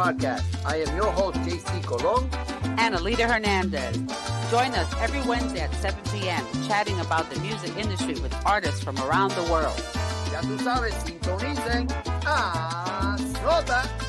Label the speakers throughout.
Speaker 1: Podcast. I am your host, JC Colon.
Speaker 2: And Alita Hernandez. Join us every Wednesday at 7 p.m. chatting about the music industry with artists from around the world.
Speaker 1: Ya tú sabes, sintonicen. Ah, nota.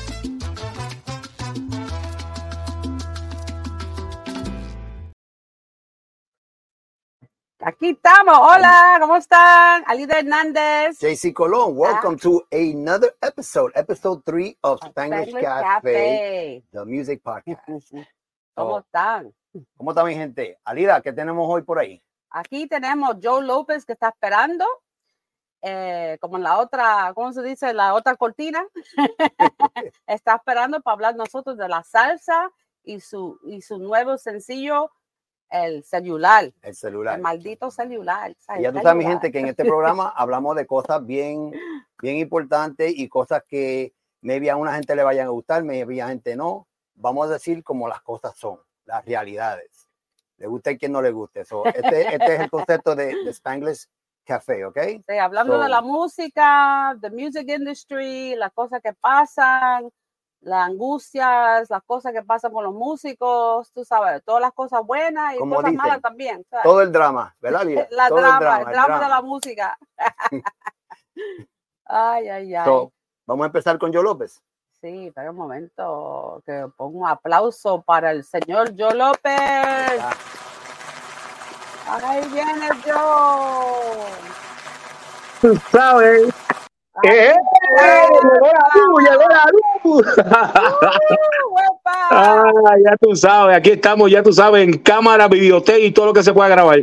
Speaker 2: Aquí estamos. Hola, ¿cómo están? Alida Hernández.
Speaker 1: JC Colon, welcome to another episode, episode three of Spanglish,
Speaker 2: Spanglish
Speaker 1: Cafe, the music podcast.
Speaker 2: ¿Cómo
Speaker 1: Oh.
Speaker 2: están?
Speaker 1: ¿Cómo está mi gente? Alida, ¿qué tenemos hoy por ahí?
Speaker 2: Aquí tenemos Joe López que está esperando, eh, como en la otra, ¿cómo se dice? La otra cortina. está esperando para hablar nosotros de la salsa y su, y su nuevo sencillo, el celular,
Speaker 1: El celular.
Speaker 2: el maldito celular. ¿sabes?
Speaker 1: Y ya tú sabes, mi gente, que en este programa hablamos de cosas bien, bien importantes y cosas que maybe a una gente le vayan a gustar, maybe a gente no. Vamos a decir como las cosas son, las realidades. Le guste y quien no le guste. So, este, este es el concepto de, de Spanglish Café, ¿ok?
Speaker 2: Sí, hablando de
Speaker 1: So-
Speaker 2: la música, the music industry, las cosas que pasan, las angustias, las cosas que pasan con los músicos, tú sabes, todas las cosas buenas y
Speaker 1: Como
Speaker 2: cosas
Speaker 1: dicen,
Speaker 2: malas también. ¿sabes?
Speaker 1: Todo el drama, ¿verdad, Lila?
Speaker 2: la
Speaker 1: Todo
Speaker 2: drama, el drama, de
Speaker 1: drama.
Speaker 2: la música. ay, ay, ay.
Speaker 1: So, vamos a empezar con Joe López.
Speaker 2: sí, espera un momento, que pongo un aplauso para el señor Joe López. Ahí viene Joe.
Speaker 3: Tú sabes. ¡Eh! ¡Llegó la luz! ¡Llegó la luz!
Speaker 2: ¡Uh, huepa!
Speaker 3: Ah, ya tú sabes, aquí estamos, ya tú sabes, en cámara, videotape y todo lo que se pueda grabar.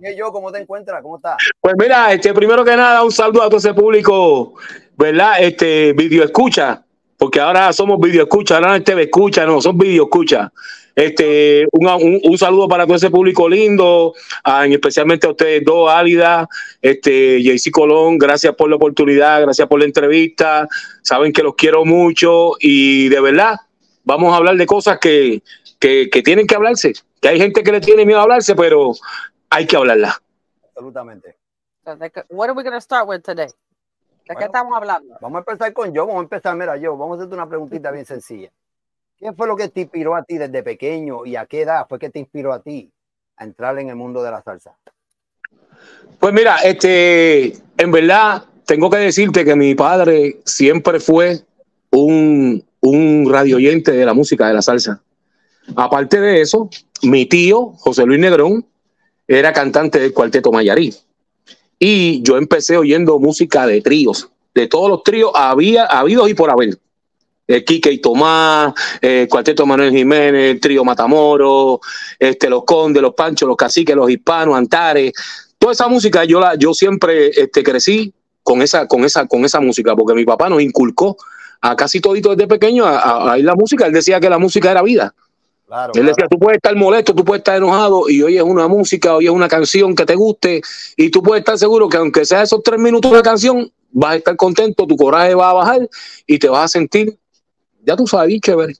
Speaker 1: ¿Y yo cómo te encuentras? ¿Cómo estás?
Speaker 3: Pues mira, este, primero que nada, un saludo a todo ese público, ¿verdad? Este, video escucha, porque ahora somos video escucha, ahora no es TV escucha, no, son video escucha. Este, un, un- un saludo para todo ese público lindo, a- especialmente a ustedes dos, Álida, este, JC Colón, gracias por la oportunidad, gracias por la entrevista, saben que los quiero mucho y de verdad, vamos a hablar de cosas que, que, que tienen que hablarse, que hay gente que le tiene miedo a hablarse, pero hay que hablarla.
Speaker 1: Absolutamente.
Speaker 2: So, de qué- What are we going to start with today? ¿De qué estamos hablando?
Speaker 1: Vamos a empezar con Joe. Vamos a empezar, mira, Joe, vamos a hacerte una preguntita bien sencilla. ¿Qué fue lo que te inspiró a ti desde pequeño y a qué edad fue que te inspiró a ti a entrar en el mundo de la salsa?
Speaker 3: Pues mira, este, en verdad, tengo que decirte que mi padre siempre fue un, un radio de la música de la salsa. Aparte de eso, mi tío, José Luis Negrón, era cantante del cuarteto Mayarí. Y yo empecé oyendo música de tríos. De todos los tríos había habidos y por haber. El Quique y Tomás, el cuarteto Manuel Jiménez, el trío Matamoros, este, los Condes, los Panchos, los Caciques, los Hispanos, Antares, toda esa música yo la yo siempre este, crecí con esa con esa con esa música porque mi papá nos inculcó a casi todito desde pequeño a, a- a ir la música. Él decía que la música era vida.
Speaker 1: Claro.
Speaker 3: él decía tú puedes estar molesto tú puedes estar enojado y oyes una música oyes una canción que te guste y tú puedes estar seguro que aunque sea esos tres minutos de canción vas a estar contento tu coraje va a bajar y te vas a sentir ya tú sabes bien chévere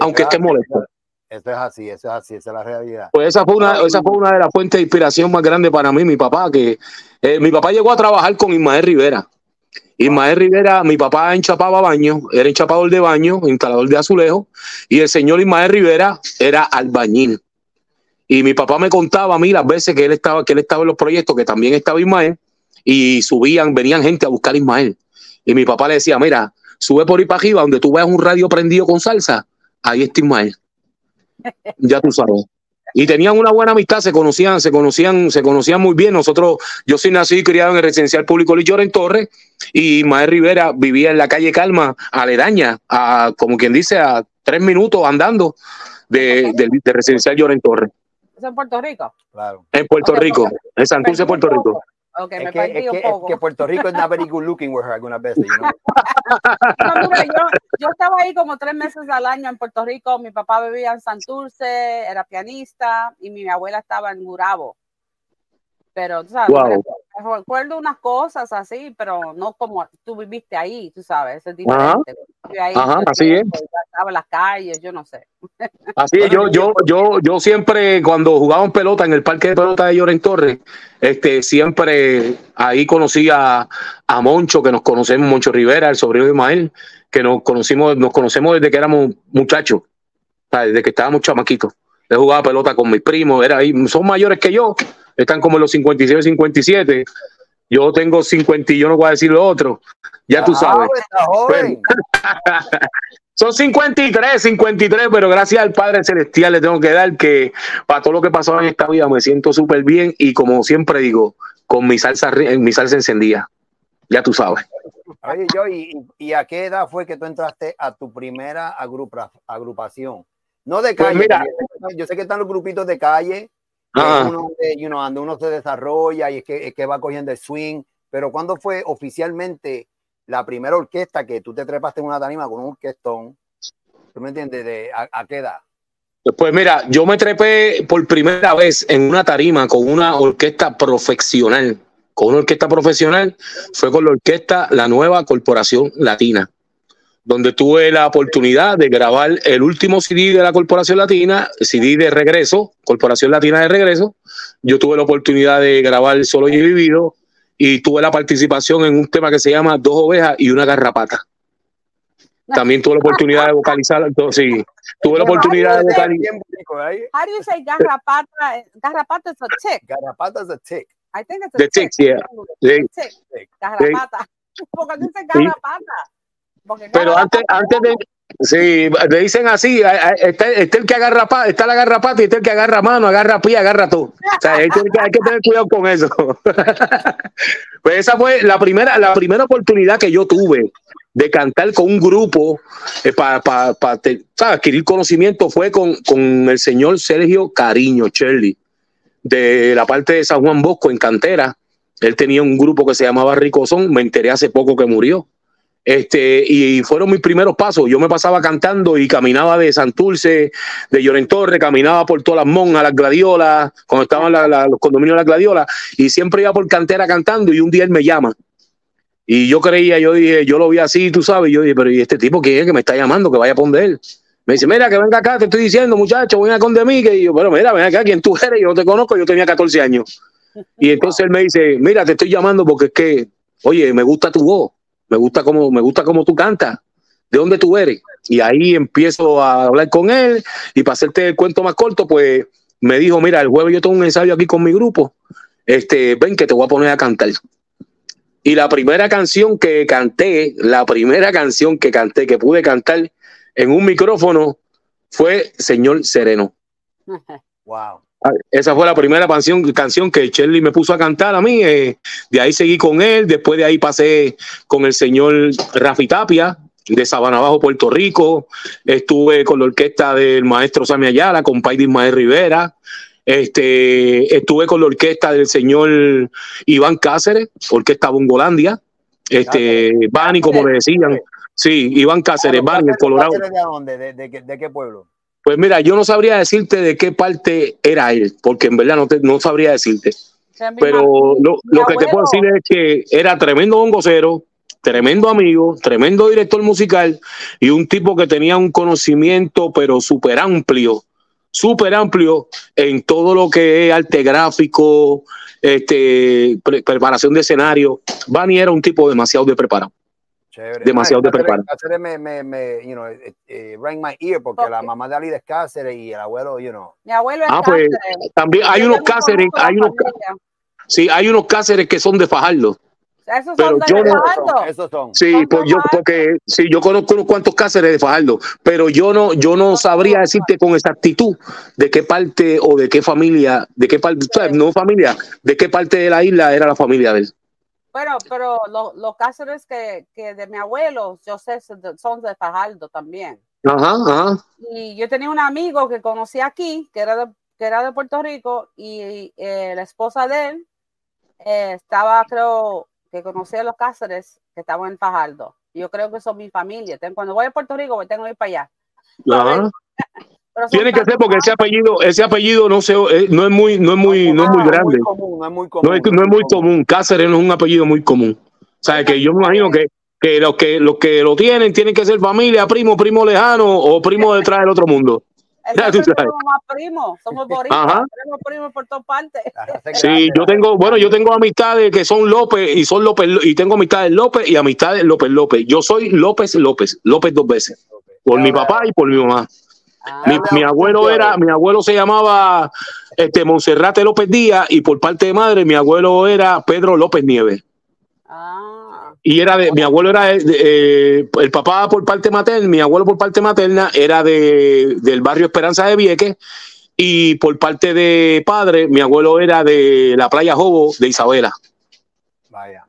Speaker 3: aunque
Speaker 1: es
Speaker 3: estés
Speaker 1: así,
Speaker 3: molesto
Speaker 1: Eso es así, eso es así, esa es la realidad.
Speaker 3: Pues esa fue una, esa fue una de las fuentes de inspiración más grandes para mí, mi papá, que eh, mi papá llegó a trabajar con Ismael Rivera. Ismael Rivera, mi papá enchapaba baños, era enchapador de baño, instalador de azulejo, y el señor Ismael Rivera era albañil. Y mi papá me contaba a mí las veces que él estaba, que él estaba en los proyectos, que también estaba Ismael, y subían, venían gente a buscar a Ismael. Y mi papá le decía, mira, sube por ahí para arriba, donde tú veas un radio prendido con salsa, ahí está Ismael. Ya tú sabes. Y tenían una buena amistad, se conocían, se conocían, se conocían muy bien. Nosotros, yo soy nacido y criado en el residencial público Lillor en Torres, y Ismael Rivera vivía en la calle Calma, aledaña, a, como quien dice, a tres minutos andando de, del de residencial Lloren Torres,
Speaker 2: ¿Eso en Puerto Rico?
Speaker 1: Claro.
Speaker 3: en Puerto Rico, en Santurce, Puerto Rico.
Speaker 2: Ok, me
Speaker 1: Es que,
Speaker 2: perdí
Speaker 1: es,
Speaker 2: un
Speaker 1: que, es
Speaker 2: poco.
Speaker 1: que Puerto Rico es not very good looking with her algunas veces. you know.
Speaker 2: No, mira, yo, yo estaba ahí como tres meses al año en Puerto Rico. Mi papá vivía en Santurce, era pianista, y mi abuela estaba en Gurabo. Pero, tú sabes,
Speaker 3: Wow.
Speaker 2: Recuerdo unas cosas así, pero no como tú viviste ahí, tú sabes, es diferente. Ahí
Speaker 3: Ajá,
Speaker 2: el
Speaker 3: así es.
Speaker 2: Estaba las calles, yo no sé.
Speaker 3: Así es, yo, yo, yo, yo siempre, cuando jugaban pelota en el parque de pelota de Lloren Torres, este, siempre ahí conocí a, a Moncho, que nos conocemos, Moncho Rivera, el sobrino de Ismael, que nos conocimos, nos conocemos desde que éramos muchachos, desde que estábamos chamaquitos. Él jugaba pelota con mis primos, era ahí, son mayores que yo, están como los 56, 57. Yo tengo 50 y yo no voy a decir lo otro. Ya tú sabes. son 53, 53, pero gracias al Padre Celestial le tengo que dar que para todo lo que pasó en esta vida me siento súper bien y como siempre digo, con mi salsa, mi salsa encendida. Ya tú sabes.
Speaker 1: Oye, yo, ¿y, a qué edad fue que tú entraste a tu primera agrupación? No de pues calle. yo sé que están los grupitos de calle, uno, you know, donde uno se desarrolla y es que, es que va cogiendo el swing. Pero ¿cuándo fue oficialmente la primera orquesta que tú te trepaste en una tarima con un orquestón? ¿Tú me entiendes? De, a, qué edad?
Speaker 3: Pues mira, yo me trepé por primera vez en una tarima con una orquesta profesional. Con una orquesta profesional fue con la orquesta La Nueva Corporación Latina donde tuve la oportunidad de grabar el último CD de la Corporación Latina, CD de regreso, Corporación Latina de regreso. Yo tuve la oportunidad de grabar Solo y Vivido y tuve la participación en un tema que se llama Dos ovejas y una garrapata. También tuve la oportunidad de vocalizar, sí, tuve la oportunidad de vocalizar.
Speaker 2: How do you say garrapata? Garrapata is a tick.
Speaker 1: Garrapata is a tick.
Speaker 2: I think it's a tick.
Speaker 3: yeah.
Speaker 2: Garrapata. ¿Por qué dice garrapata?
Speaker 3: Pero antes, antes de, Sí, le dicen así, está, está, el que agarra pa, está la agarra pata y está el que agarra mano, agarra pie, agarra todo. O sea, hay que, hay que tener cuidado con eso. pues esa fue la primera, la primera oportunidad que yo tuve de cantar con un grupo eh, para pa, pa, adquirir conocimiento fue con, con el señor Sergio Cariño, Shirley, de la parte de San Juan Bosco en Cantera. Él tenía un grupo que se llamaba Ricozón, me enteré hace poco que murió este, y fueron mis primeros pasos. Yo me pasaba cantando y caminaba de Santurce, de Llorentorre, caminaba por todas las monjas, las gladiolas, cuando estaban los condominios de las gladiolas, y siempre iba por cantera cantando. Y un día él me llama. Y yo creía, yo dije, yo lo vi así, tú sabes. Yo dije, pero ¿y este tipo quién es que me está llamando? Que vaya a poner. Me dice, mira, que venga acá, te estoy diciendo, muchacho, ven con de. Que yo, bueno, mira, ven acá, ¿quién tú eres? Yo no te conozco, yo tenía 14 años. Y entonces él me dice, mira, te estoy llamando porque es que, oye, me gusta tu voz me gusta cómo, me gusta cómo tú cantas, ¿de dónde tú eres? Y ahí empiezo a hablar con él y para hacerte el cuento más corto, pues me dijo, mira, el jueves yo tengo un ensayo aquí con mi grupo, este, ven que te voy a poner a cantar. Y la primera canción que canté, la primera canción que canté, que pude cantar en un micrófono, fue Señor Sereno.
Speaker 1: Wow.
Speaker 3: Esa fue la primera canción, canción que Shirley me puso a cantar a mí. Eh, de ahí seguí con él. Después de ahí pasé con el señor Rafi Tapia de Sabana Bajo, Puerto Rico. Estuve con la orquesta del maestro Sammy Ayala, con Paidi Ismael Rivera. Este, estuve con la orquesta del señor Iván Cáceres, orquesta Bongolandia. Este, Bani, como le decían. Sí, Iván Cáceres, Bani, el Colorado.
Speaker 1: ¿De dónde? de qué pueblo?
Speaker 3: Pues mira, yo no sabría decirte de qué parte era él, porque en verdad no, no sabría decirte. Pero lo, que te puedo decir es que era tremendo bongocero, tremendo amigo, tremendo director musical y un tipo que tenía un conocimiento pero súper amplio, súper amplio en todo lo que es arte gráfico, este, preparación de escenario. Bani era un tipo demasiado de preparado. Demasiado de preparado.
Speaker 1: Cáceres me, me, me, you know, eh, eh, rang my ear porque la mamá de Ali es Cáceres y el abuelo, you know.
Speaker 2: Mi abuelo es
Speaker 3: ah, pues, también hay unos Cáceres, hay unos, sí, hay unos Cáceres que son de Fajardo.
Speaker 2: Esos pero son de yo
Speaker 1: no, esos son.
Speaker 3: Sí, pues yo, porque sí, yo conozco unos cuantos Cáceres de Fajardo, pero yo no, yo no sabría decirte con exactitud de qué parte o de qué familia, de qué parte, no familia, de qué parte de la isla era la familia de él.
Speaker 2: Bueno, pero los Cáceres que, que, de mi abuelo, yo sé, son de Fajardo también.
Speaker 3: Ajá, ajá.
Speaker 2: Y yo tenía un amigo que conocí aquí, que era de, que era de Puerto Rico, y eh, la esposa de él eh, estaba, creo, que conocía a los Cáceres que estaban en Fajardo. Yo creo que son mi familia. Cuando voy a Puerto Rico, tengo que ir para allá.
Speaker 3: Ajá. Tiene que ser porque ese apellido, ese apellido no se, eh, no es muy, no es muy, no es muy grande.
Speaker 1: no es muy común.
Speaker 3: No es, muy común. Cáceres no es un apellido muy común. O sea, que yo me imagino que, que los que los que lo tienen tienen que ser familia, primo, primo lejano o primo detrás del otro mundo.
Speaker 2: Primo más primo. Somos boricuas, tenemos primos por todas partes.
Speaker 3: Sí, yo tengo, bueno, yo tengo amistades que son López y son López y tengo amistades López y amistades López López. Yo soy López López, López dos veces. Por mi papá y por mi mamá. Mi, mi, abuelo era, mi abuelo se llamaba este Monserrate López Díaz y por parte de madre mi abuelo era Pedro López Nieves. Ah. Y era de, mi abuelo era eh, el papá por parte materna, mi abuelo por parte materna era de, del barrio Esperanza de Vieques y por parte de padre, mi abuelo era de la playa Jobo de Isabela.
Speaker 1: Vaya.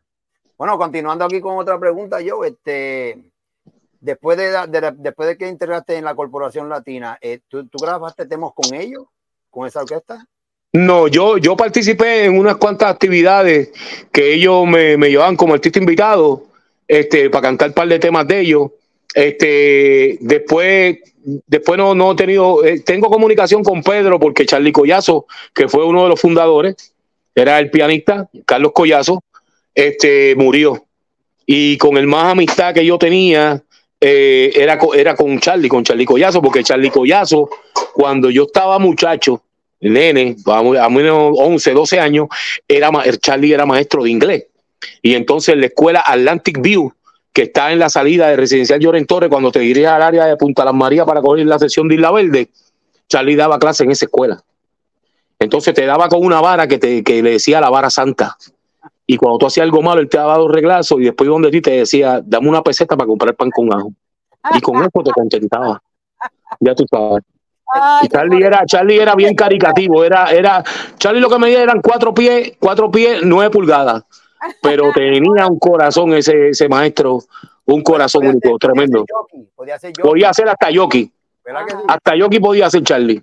Speaker 1: Bueno, continuando aquí con otra pregunta, yo, este, después de, después de que integraste en la Corporación Latina, eh, ¿tú, ¿tú, grabaste temas con ellos, con esa orquesta?
Speaker 3: No, yo, yo participé en unas cuantas actividades que ellos me, me llevaban como artista invitado este, para cantar un par de temas de ellos. Este, después, después no, no he tenido, eh, tengo comunicación con Pedro porque Charlie Collazo, que fue uno de los fundadores, era el pianista, Carlos Collazo, este, murió. Y con el más amistad que yo tenía, eh, era, era con Charlie, con Charlie Collazo, porque Charlie Collazo, cuando yo estaba muchacho, nene, a menos 11, 12 años, era, Charlie era maestro de inglés. Y entonces la escuela Atlantic View, que está en la salida de Residencial Lloren Torres, cuando te diriges al área de Punta Las Marías para coger la sesión de Isla Verde, Charlie daba clase en esa escuela. Entonces te daba con una vara que, te, que le decía la vara santa. Y cuando tú hacías algo malo, él te daba dos reglazos y después donde ti te decía, dame una peseta para comprar pan con ajo. Y con eso te contentaba. Ya tú sabes. Charlie era, Charlie era bien caricativo, era, era, Charlie lo que medía eran cuatro pies, cuatro pies, nueve pulgadas, pero tenía un corazón ese, ese maestro, un corazón único, tremendo. Podía hacer, hasta Yoki. Hasta Yoki podía hacer Charlie.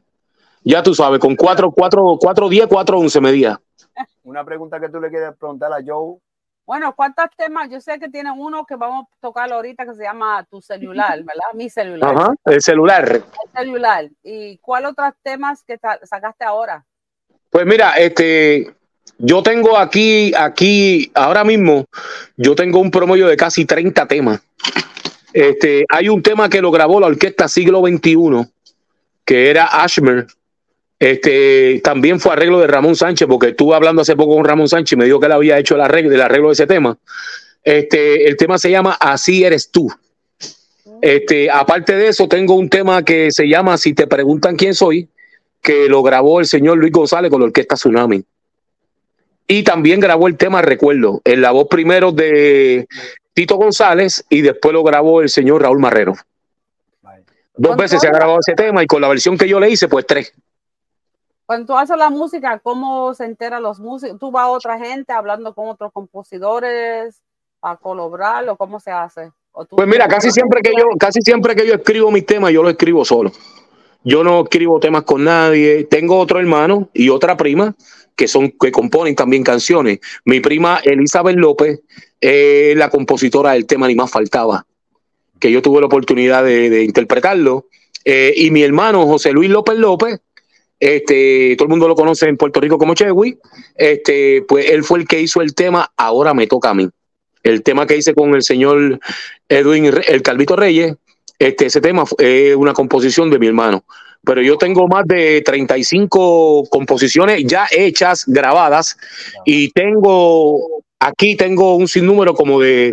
Speaker 3: Ya tú sabes, con cuatro, cuatro, cuatro, diez, cuatro, once medía.
Speaker 1: Una pregunta que tú le quieres preguntar a Joe
Speaker 2: bueno, ¿cuántos temas? Yo sé que tiene uno que vamos a tocar ahorita que se llama Tu celular, ¿verdad? Mi celular.
Speaker 3: Ajá, el celular.
Speaker 2: El celular. ¿Y cuál otros temas que sacaste ahora?
Speaker 3: Pues mira, este, yo tengo aquí, aquí, ahora mismo, yo tengo un promedio de casi 30 temas. Este, hay un tema que lo grabó la orquesta Siglo XXI, que era Ashmer, este, también fue arreglo de Ramón Sánchez, porque estuve hablando hace poco con Ramón Sánchez y me dijo que él había hecho el arreglo, el arreglo de ese tema. Este, el tema se llama Así eres tú. Este, aparte de eso, tengo un tema que se llama Si te preguntan quién soy, que lo grabó el señor Luis González con la orquesta Tsunami. Y también grabó el tema Recuerdo, en la voz primero de Tito González y después lo grabó el señor Raúl Marrero. Dos veces se ha grabado ese tema y con la versión que yo le hice, pues tres.
Speaker 2: Cuando tú haces la música, ¿cómo se entera los músicos? ¿Tú vas a otra gente hablando con otros compositores a colaborar o cómo se hace?
Speaker 3: pues mira, casi siempre que yo, casi siempre que yo escribo mis temas, yo los escribo solo. Yo no escribo temas con nadie. Tengo otro hermano y otra prima que son que componen también canciones. Mi prima Elizabeth López es la compositora del tema Ni más faltaba, que yo tuve la oportunidad de, interpretarlo. Eh, y mi hermano José Luis López López este, todo el mundo lo conoce en Puerto Rico como Chewy, este, pues él fue el que hizo el tema Ahora me toca a mí. El tema que hice con el señor Edwin, el Calvito Reyes, este, ese tema es una composición de mi hermano. Pero yo tengo más de 35 composiciones ya hechas, grabadas, y tengo, aquí tengo un sinnúmero como de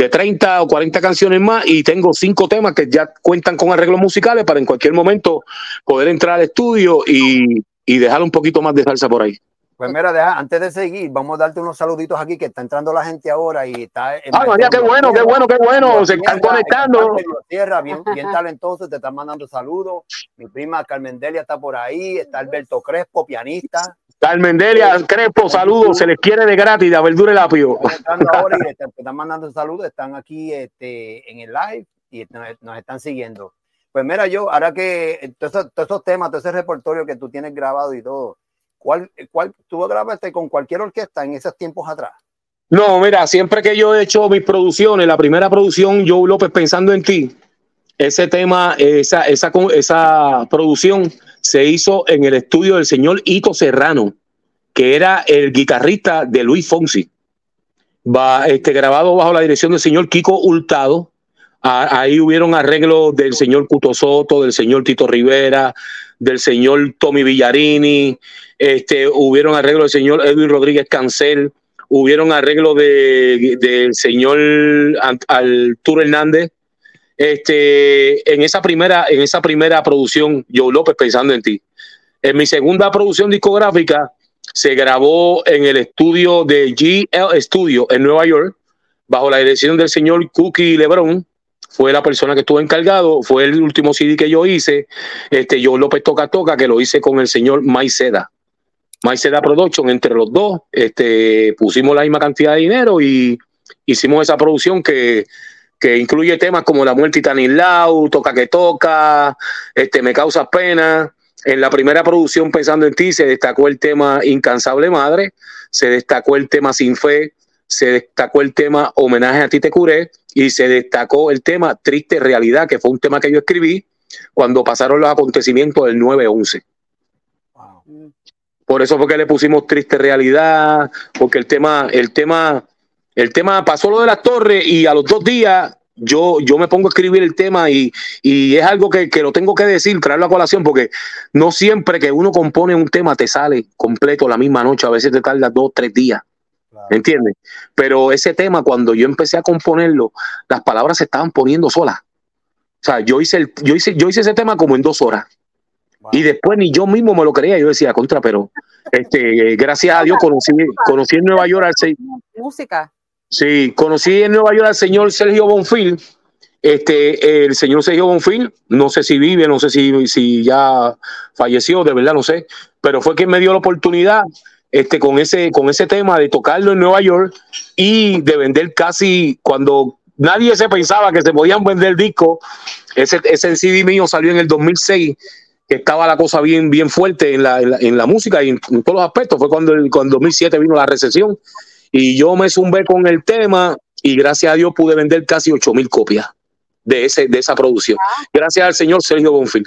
Speaker 3: de 30 o 40 canciones más y tengo cinco temas que ya cuentan con arreglos musicales para en cualquier momento poder entrar al estudio y, y dejar un poquito más de salsa por ahí.
Speaker 1: Pues mira, deja, antes de seguir, vamos a darte unos saluditos aquí que está entrando la gente ahora y está.
Speaker 3: Ah, María, qué bueno, qué bueno, qué bueno, se están conectando.
Speaker 1: Tierra, bien, bien talentoso, te están mandando saludos. Mi prima Carmen Delia está por ahí, está Alberto Crespo, pianista.
Speaker 3: Carmen Delia, Crespo, saludos, se les quiere de gratis, de verdura el apio.
Speaker 1: te están mandando saludos, están aquí este, en el live y nos, están siguiendo. Pues mira, yo, ahora que todos esos, temas, todo ese repertorio que tú tienes grabado y todo, ¿cuál, cuál tú grabaste con cualquier orquesta en esos tiempos atrás?
Speaker 3: No, mira, siempre que yo he hecho mis producciones, la primera producción, Joe López pensando en ti, ese tema, esa, esa, esa producción se hizo en el estudio del señor Ito Serrano, que era el guitarrista de Luis Fonsi. Va, este, grabado bajo la dirección del señor Kiko Hurtado, ahí hubieron arreglos del señor Cuto Soto, del señor Tito Rivera, del señor Tommy Villarini, este, hubieron arreglos del señor Edwin Rodríguez Cancel, hubieron arreglos de, del señor Arturo Hernández. Este, en esa primera, en esa primera producción, Joe López pensando en ti. En mi segunda producción discográfica se grabó en el estudio de GL Studio en Nueva York, bajo la dirección del señor Cookie Lebron. Fue la persona que estuvo encargado, fue el último CD que yo hice. Este, yo López Toca Toca, que lo hice con el señor Maiceda. Maiceda Production, entre los dos, este, pusimos la misma cantidad de dinero y hicimos esa producción que, que incluye temas como La muerte y Tanilau, Toca que Toca, este, Me Causas Pena. En la primera producción, Pensando en ti, se destacó el tema Incansable Madre, se destacó el tema Sin Fe, se destacó el tema Homenaje a ti te curé y se destacó el tema Triste Realidad, que fue un tema que yo escribí cuando pasaron los acontecimientos del 9-11.
Speaker 1: Wow.
Speaker 3: Por eso fue que le pusimos Triste Realidad, porque el tema, el tema, el tema pasó lo de las torres y a los dos días yo, yo me pongo a escribir el tema y, y es algo que, que lo tengo que decir, traerlo a colación, porque no siempre que uno compone un tema te sale completo la misma noche, a veces te tarda dos, tres días.
Speaker 1: Claro.
Speaker 3: ¿Entiendes? Pero ese tema, cuando yo empecé a componerlo, las palabras se estaban poniendo solas. O sea, yo hice, el, yo hice, yo hice ese tema como en dos horas.
Speaker 1: Wow.
Speaker 3: Y después ni yo mismo me lo creía. Yo decía, contra, pero este, gracias a Dios conocí, conocí en Nueva York al se-
Speaker 2: Música.
Speaker 3: Sí, conocí en Nueva York al señor Sergio Bonfil. Este, el señor Sergio Bonfil, no sé si vive, no sé si, si ya falleció, de verdad no sé, pero fue quien me dio la oportunidad este, con, ese, con ese tema de tocarlo en Nueva York y de vender casi cuando nadie se pensaba que se podían vender discos. Ese, ese CD mío salió en el 2006 que estaba la cosa bien, bien fuerte en la, en la, música y en, todos los aspectos. Fue cuando, el, cuando en 2007 vino la recesión y yo me zumbé con el tema y gracias a Dios pude vender casi 8 mil copias de, ese, de esa producción. Gracias al señor Sergio Bonfil.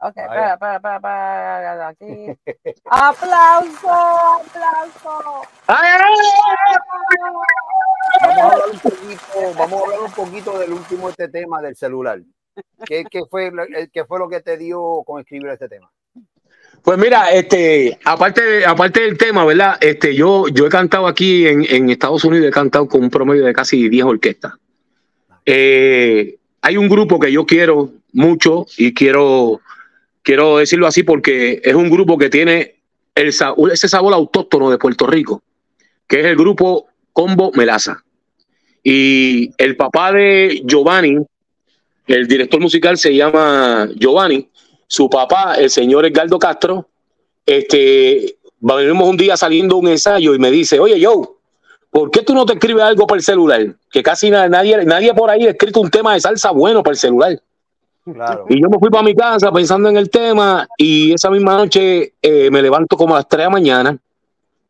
Speaker 2: Ok, espera, espera, espera, espera, aquí. Aplauso, aplauso.
Speaker 1: Vamos a hablar un poquito, vamos a hablar un poquito del último este tema del celular. ¿Qué, qué fue, qué fue lo que te dio con escribir este tema?
Speaker 3: Pues mira, este, aparte, aparte del tema, ¿verdad? Este, yo, yo he cantado aquí en, en Estados Unidos, he cantado con un promedio de casi 10 orquestas. Eh, hay un grupo que yo quiero mucho y quiero, quiero decirlo así porque es un grupo que tiene el, ese sabor autóctono de Puerto Rico, que es el grupo Combo Melaza. Y el papá de Giovanni, el director musical se llama Giovanni, su papá, el señor Edgardo Castro, este, venimos un día saliendo un ensayo y me dice, oye, Joe, ¿por qué tú no te escribes algo para el celular? Que casi na- nadie, nadie por ahí ha escrito un tema de salsa bueno para el celular.
Speaker 1: Claro.
Speaker 3: Y yo me fui para mi casa pensando en el tema y esa misma noche eh, me levanto como a las 3 de la mañana.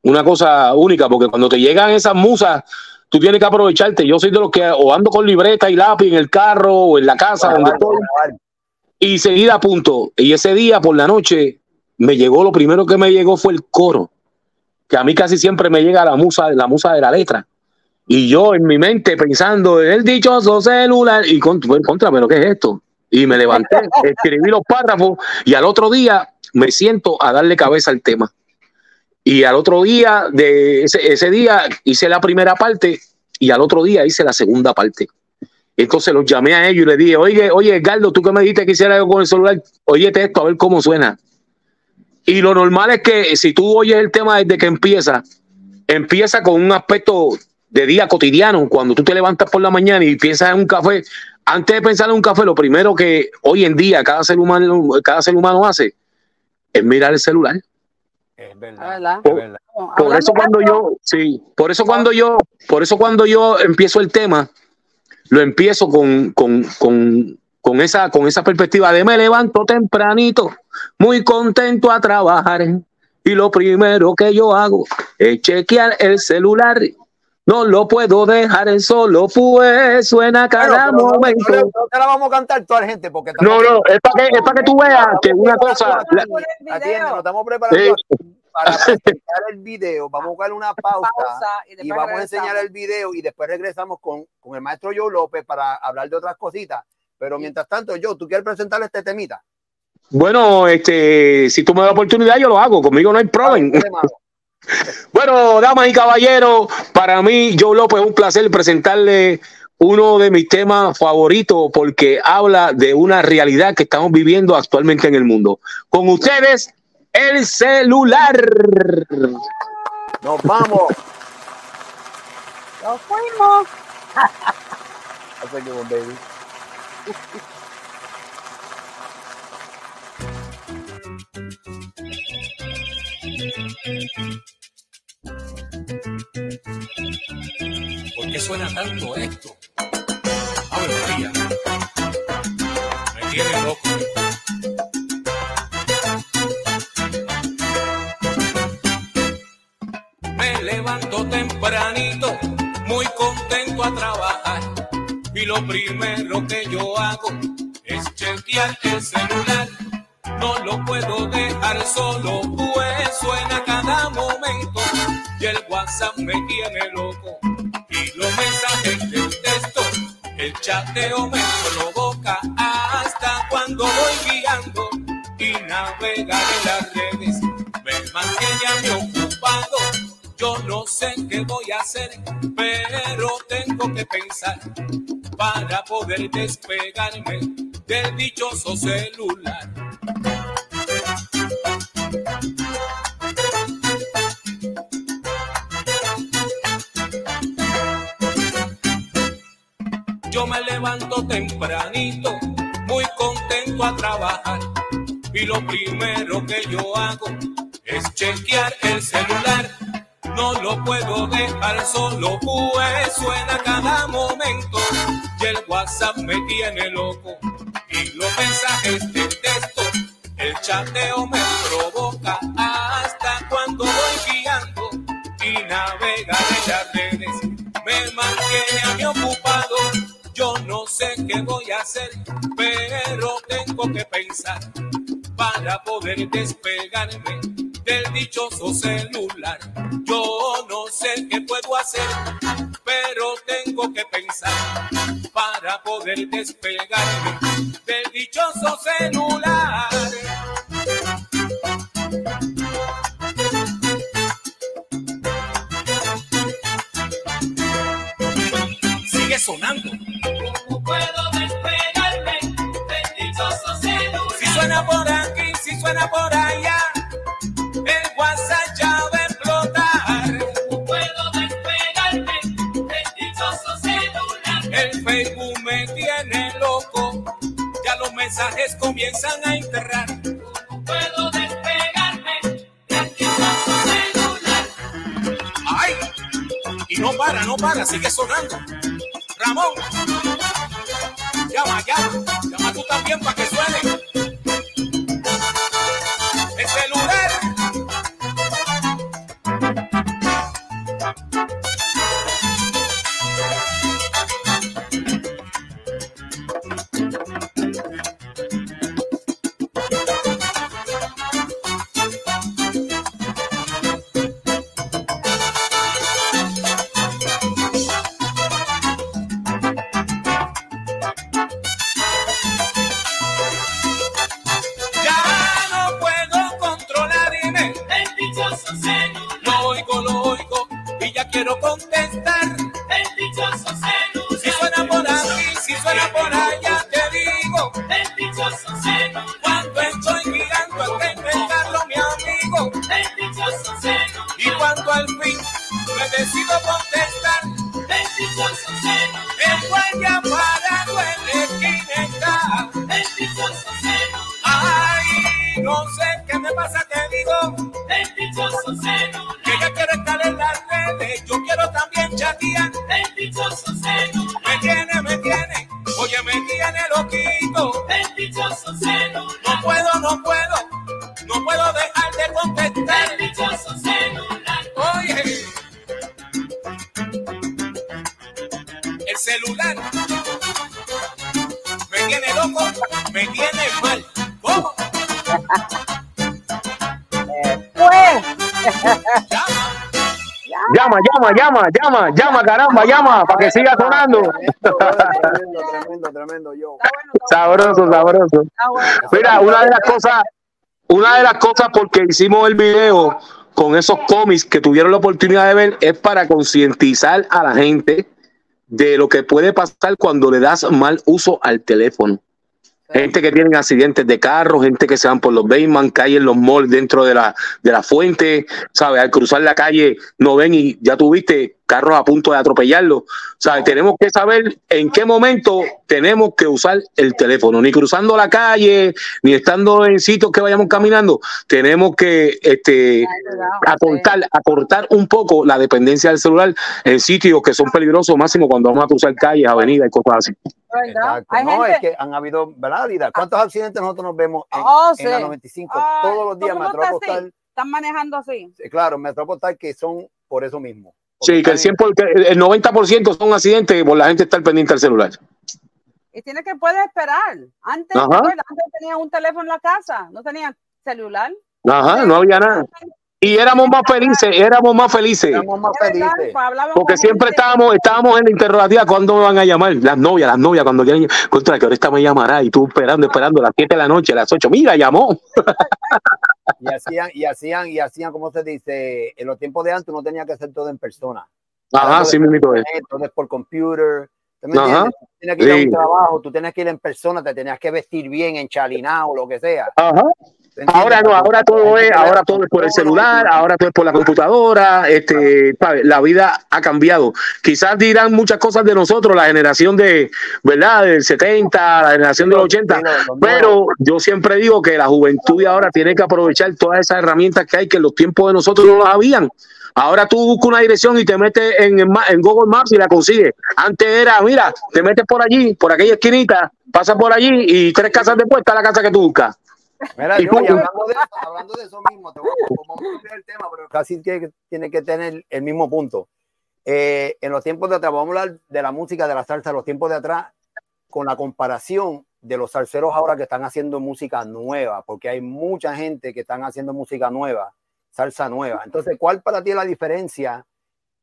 Speaker 3: Una cosa única, porque cuando te llegan esas musas, tú tienes que aprovecharte. Yo soy de los que o ando con libreta y lápiz en el carro o en la casa donde estoy y seguida a punto. Y ese día por la noche me llegó, lo primero que me llegó fue el coro, que a mí casi siempre me llega la musa, la musa de la letra. Y yo en mi mente pensando en el dichoso celular y con- en contra, pero ¿qué es esto? Y me levanté, escribí los párrafos y al otro día me siento a darle cabeza al tema. Y al otro día de ese, ese día hice la primera parte y al otro día hice la segunda parte. Entonces los llamé a ellos y les dije, oye, oye, Edgardo, tú que me dijiste que hiciera algo con el celular, óyete esto a ver cómo suena. Y lo normal es que si tú oyes el tema desde que empieza, empieza con un aspecto de día cotidiano. Cuando tú te levantas por la mañana y piensas en un café, antes de pensar en un café, lo primero que hoy en día cada ser humano, cada ser humano hace es mirar el celular.
Speaker 1: Es verdad.
Speaker 3: Por eso cuando yo, sí, por eso cuando yo, por eso cuando yo empiezo el tema, lo empiezo con, con, con, con esa, con esa perspectiva de me levanto tempranito, muy contento a trabajar. Y lo primero que yo hago es chequear el celular. No lo puedo dejar solo, pues suena cada
Speaker 1: pero no,
Speaker 3: momento.
Speaker 1: no le- no te la vamos a cantar toda la gente porque
Speaker 3: No, no, es para que, es para que tú veas que una cosa. la-
Speaker 1: Atiende, nos estamos preparando
Speaker 3: Sí.
Speaker 1: Para presentar el video, vamos a buscar una pausa, y, vamos a enseñar el video y después regresamos con, con el maestro Joe López para hablar de otras cositas. Pero mientras tanto, yo, ¿tú quieres presentar este temita?
Speaker 4: Bueno, este, si tú me das la oportunidad, yo lo hago. Conmigo no hay problema. bueno, damas y caballeros, para mí, Joe López, es un placer presentarle uno de mis temas favoritos porque habla de una realidad que estamos viviendo actualmente en el mundo. Con ustedes, el celular.
Speaker 1: Nos vamos.
Speaker 2: Nos fuimos.
Speaker 1: baby.
Speaker 3: ¿Por qué suena tanto esto? Ave María. Me tiene loco. Levanto tempranito, muy contento a trabajar. Y lo primero que yo hago es chequear el celular. No lo puedo dejar solo, pues suena cada momento. Y el WhatsApp me tiene loco y los mensajes del texto, el chateo me provoca hasta cuando voy guiando y navegar en las redes Yo no sé qué voy a hacer, pero tengo que pensar para poder despegarme del dichoso celular. Yo me levanto tempranito, muy contento a trabajar. Y lo primero que yo hago es chequear el celular. No lo puedo dejar solo, pues suena cada momento. Y el WhatsApp me tiene loco. Y los mensajes de texto, el chateo me provoca hasta cuando voy guiando y navegar en las redes. Me mantiene a mí ocupado yo no sé qué voy a hacer, pero tengo que pensar para poder despegarme del dichoso celular. Yo no sé qué puedo hacer, pero tengo que pensar para poder despegarme del dichoso celular. Sigue sonando. Comienzan a enterrar. ¿Cómo puedo despegarme del dichoso celular? ¡Ay! Y no para, no para, sigue sonando. Ramón. Llama, llama. Llama tú también para que Llama, llama, llama, caramba, llama, para que siga sonando.
Speaker 1: Tremendo, tremendo, tremendo, yo.
Speaker 3: Sabroso, sabroso. Mira, una de las cosas, una de las cosas porque hicimos el video con esos cómics que tuvieron la oportunidad de ver es para concientizar a la gente de lo que puede pasar cuando le das mal uso al teléfono. Gente que tienen accidentes de carro, gente que se van por los Bayman, caen en los malls dentro de la, de la fuente, ¿sabes? Al cruzar la calle no ven y ya tuviste carros a punto de atropellarlo. ¿Sabes? Tenemos que saber en qué momento tenemos que usar el teléfono, ni cruzando la calle, ni estando en sitios que vayamos caminando. Tenemos que este, acortar, acortar un poco la dependencia del celular en sitios que son peligrosos, máximo cuando vamos a cruzar calles, avenidas y cosas así.
Speaker 1: Exacto.
Speaker 2: Hay
Speaker 1: No,
Speaker 2: gente,
Speaker 1: es que han habido, ¿verdad, Lida? ¿Cuántos accidentes nosotros nos vemos en,
Speaker 2: Oh,
Speaker 1: en la 95?
Speaker 2: Ay,
Speaker 1: Todos los días me atrevo a
Speaker 2: están manejando así.
Speaker 1: sí, claro, me atrevo a apostar que son por eso mismo.
Speaker 3: Sí, que el,
Speaker 1: están
Speaker 3: 100 por- que el 90% son accidentes por la gente estar pendiente al celular.
Speaker 2: Y tiene que poder esperar. Antes, antes tenía un teléfono en la casa, no tenía celular.
Speaker 3: Ajá, no había nada. Y éramos más felices, éramos más felices.
Speaker 1: Estamos más felices.
Speaker 2: pues
Speaker 3: Porque siempre estábamos, estábamos en la interrogativa, ¿cuándo me van a llamar? Las novias, las novias, cuando quieren, contra que ahorita me llamará, y tú esperando, esperando, a las 7 de la noche, a las 8, mira, llamó.
Speaker 1: Y hacían, y hacían, y hacían, como se dice, en los tiempos de antes uno tenía que hacer todo en persona.
Speaker 3: Ajá, sí, mismito es.
Speaker 1: Entonces por computer. ¿tú me
Speaker 3: Ajá.
Speaker 1: Tienes que ir a un trabajo, tú tienes que ir en persona, te tenías que vestir bien, enchalinado, lo que sea.
Speaker 3: Ajá. Ahora no, ahora todo es, ahora todo es por el celular, ahora todo es por la computadora, este, ¿sabes? la vida ha cambiado. Quizás dirán muchas cosas de nosotros, la generación de, ¿verdad? Del 70, la generación del 80,
Speaker 1: Sí, los- los
Speaker 3: pero yo siempre digo que la juventud de ahora tiene que aprovechar todas esas herramientas que hay que en los tiempos de nosotros no las habían. Ahora tú buscas una dirección y te metes en Google Maps y la consigues. Antes era, mira, te metes por allí, por aquella esquinita, pasas por allí y tres casas después está la casa que tú buscas.
Speaker 1: Mira, yo, y hablando, de eso, hablando de eso mismo, te voy a cambiar el tema, pero casi que tiene que tener el mismo punto. Eh, en los tiempos de atrás, vamos a hablar de la música de la salsa, los tiempos de atrás, con la comparación de los salseros ahora que están haciendo música nueva, porque hay mucha gente que están haciendo música nueva, salsa nueva. Entonces, ¿cuál para ti es la diferencia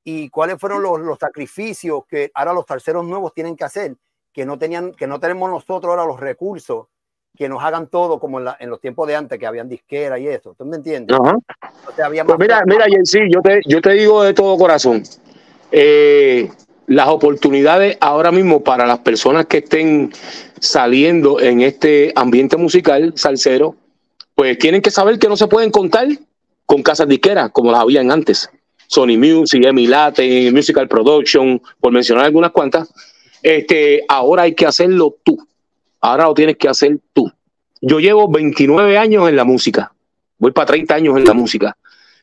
Speaker 1: y cuáles fueron los, los sacrificios que ahora los salseros nuevos tienen que hacer, que no tenían, que no tenemos nosotros ahora los recursos que nos hagan todo como en, la- en los tiempos de antes, que habían disquera y eso. ¿Tú me entiendes?
Speaker 3: Ajá.
Speaker 1: O sea, había
Speaker 3: Pues mira, mira, Jensi, yo te, yo te digo de todo corazón, eh, las oportunidades ahora mismo para las personas que estén saliendo en este ambiente musical salsero, pues tienen que saber que no se pueden contar con casas disqueras como las habían antes. Sony Music, Emi Late, Musical Production, por mencionar algunas cuantas. Este, ahora hay que hacerlo tú. Ahora lo tienes que hacer tú. Yo llevo 29 años en la música. Voy para 30 años en la música.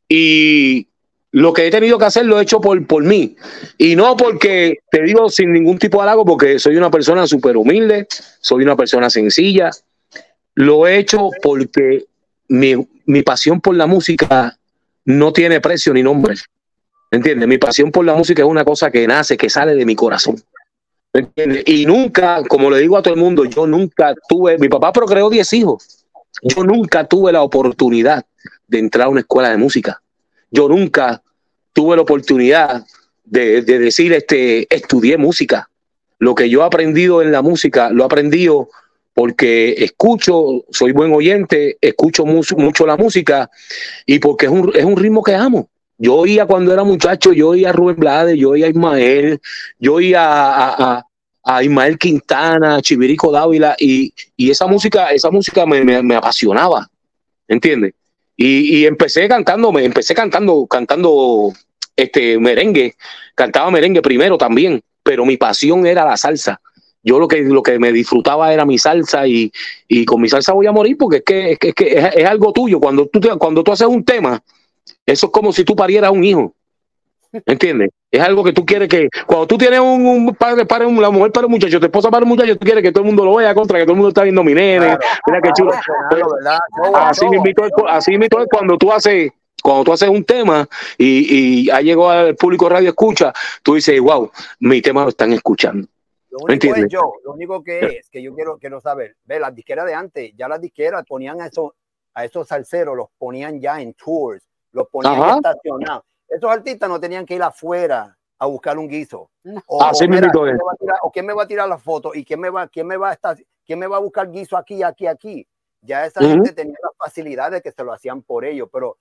Speaker 3: Y lo que he tenido que hacer lo he hecho por, por mí. Y no porque, te digo sin ningún tipo de halago, porque soy una persona súper humilde, soy una persona sencilla. Lo he hecho porque mi, mi pasión por la música no tiene precio ni nombre. ¿Me entiendes? Mi pasión por la música es una cosa que nace, que sale de mi corazón. Y nunca, como le digo a todo el mundo, yo nunca tuve, mi papá procreó 10 hijos. Yo nunca tuve la oportunidad de entrar a una escuela de música. Yo nunca tuve la oportunidad de, de decir, este, estudié música. Lo que yo he aprendido en la música, lo he aprendido porque escucho, soy buen oyente, escucho mucho, mucho la música y porque es un, es un ritmo que amo. Yo oía cuando era muchacho, yo oía a Rubén Blades, yo oía a Ismael, yo oía a, a, Ismael Quintana, Chivirico Dávila, y, y esa música, esa música me, apasionaba, ¿entiendes? Y, empecé cantando, empecé cantando, cantando este merengue, cantaba merengue primero también, pero mi pasión era la salsa. Yo lo que, lo que me disfrutaba era mi salsa y, con mi salsa voy a morir porque es que es, que, es algo tuyo. Cuando tú, te, cuando tú haces un tema, eso es como si tú parieras un hijo. ¿Entiendes? Es algo que tú quieres que, cuando tú tienes un, un padre para un, la mujer para un muchacho, tu esposa para un muchacho, tú quieres que todo el mundo lo vea contra que todo el mundo está viendo mi nene. Mira qué chulo. Así me invito, así me invito cuando tú haces, cuando tú haces un tema y, y ha llegado al público radio escucha, tú dices, wow, mi tema lo están escuchando.
Speaker 1: Lo único es yo, lo único que es que yo quiero, quiero saber, ve, las disqueras de antes, ya las disqueras ponían a esos, a esos salseros, los ponían ya en tours, los ponían estacionados. esos artistas no tenían que ir afuera a buscar un guiso. O,
Speaker 3: Así
Speaker 1: o, mira, ¿quién
Speaker 3: es.
Speaker 1: me va a tirar- o quién me va a tirar la foto y quién me va, quién me va a estar, quién me va a buscar guiso aquí, aquí, aquí. Ya esa
Speaker 3: Ujú.
Speaker 1: gente tenía las facilidades que se lo hacían por ellos, pero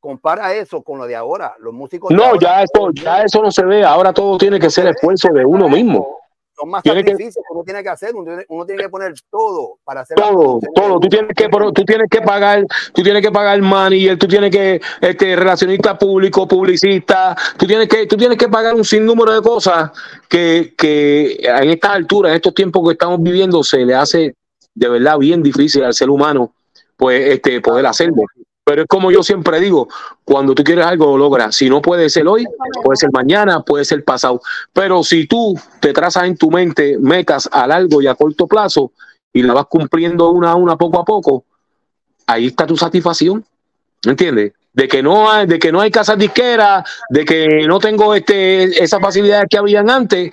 Speaker 1: compara eso con lo de ahora. Los músicos de
Speaker 3: No,
Speaker 1: ahora
Speaker 3: ya eso, ya eso no se ve. Ahora todo tiene que ser esfuerzo de uno mismo.
Speaker 1: Son más
Speaker 3: Tiene
Speaker 1: sacrificios que uno tiene que hacer. Uno tiene, uno tiene que poner todo para hacer
Speaker 3: Todo, todo. Tú tienes que, tú tienes que pagar, tú tienes que pagar manager, tú tienes que, este, relacionista público, publicista, tú tienes que, tú tienes que pagar un sinnúmero de cosas que, que en estas alturas, en estos tiempos que estamos viviendo, se le hace de verdad bien difícil al ser humano, pues, este, poder hacerlo. Pero es como yo siempre digo, cuando tú quieres algo lo logras. Si no puede ser hoy, puede ser mañana, puede ser pasado. Pero si tú te trazas en tu mente metas a largo y a corto plazo y la vas cumpliendo una a una poco a poco, ahí está tu satisfacción. ¿Entiendes? De que no hay, de que no hay casas disqueras, de que no tengo este, esas facilidades que habían antes,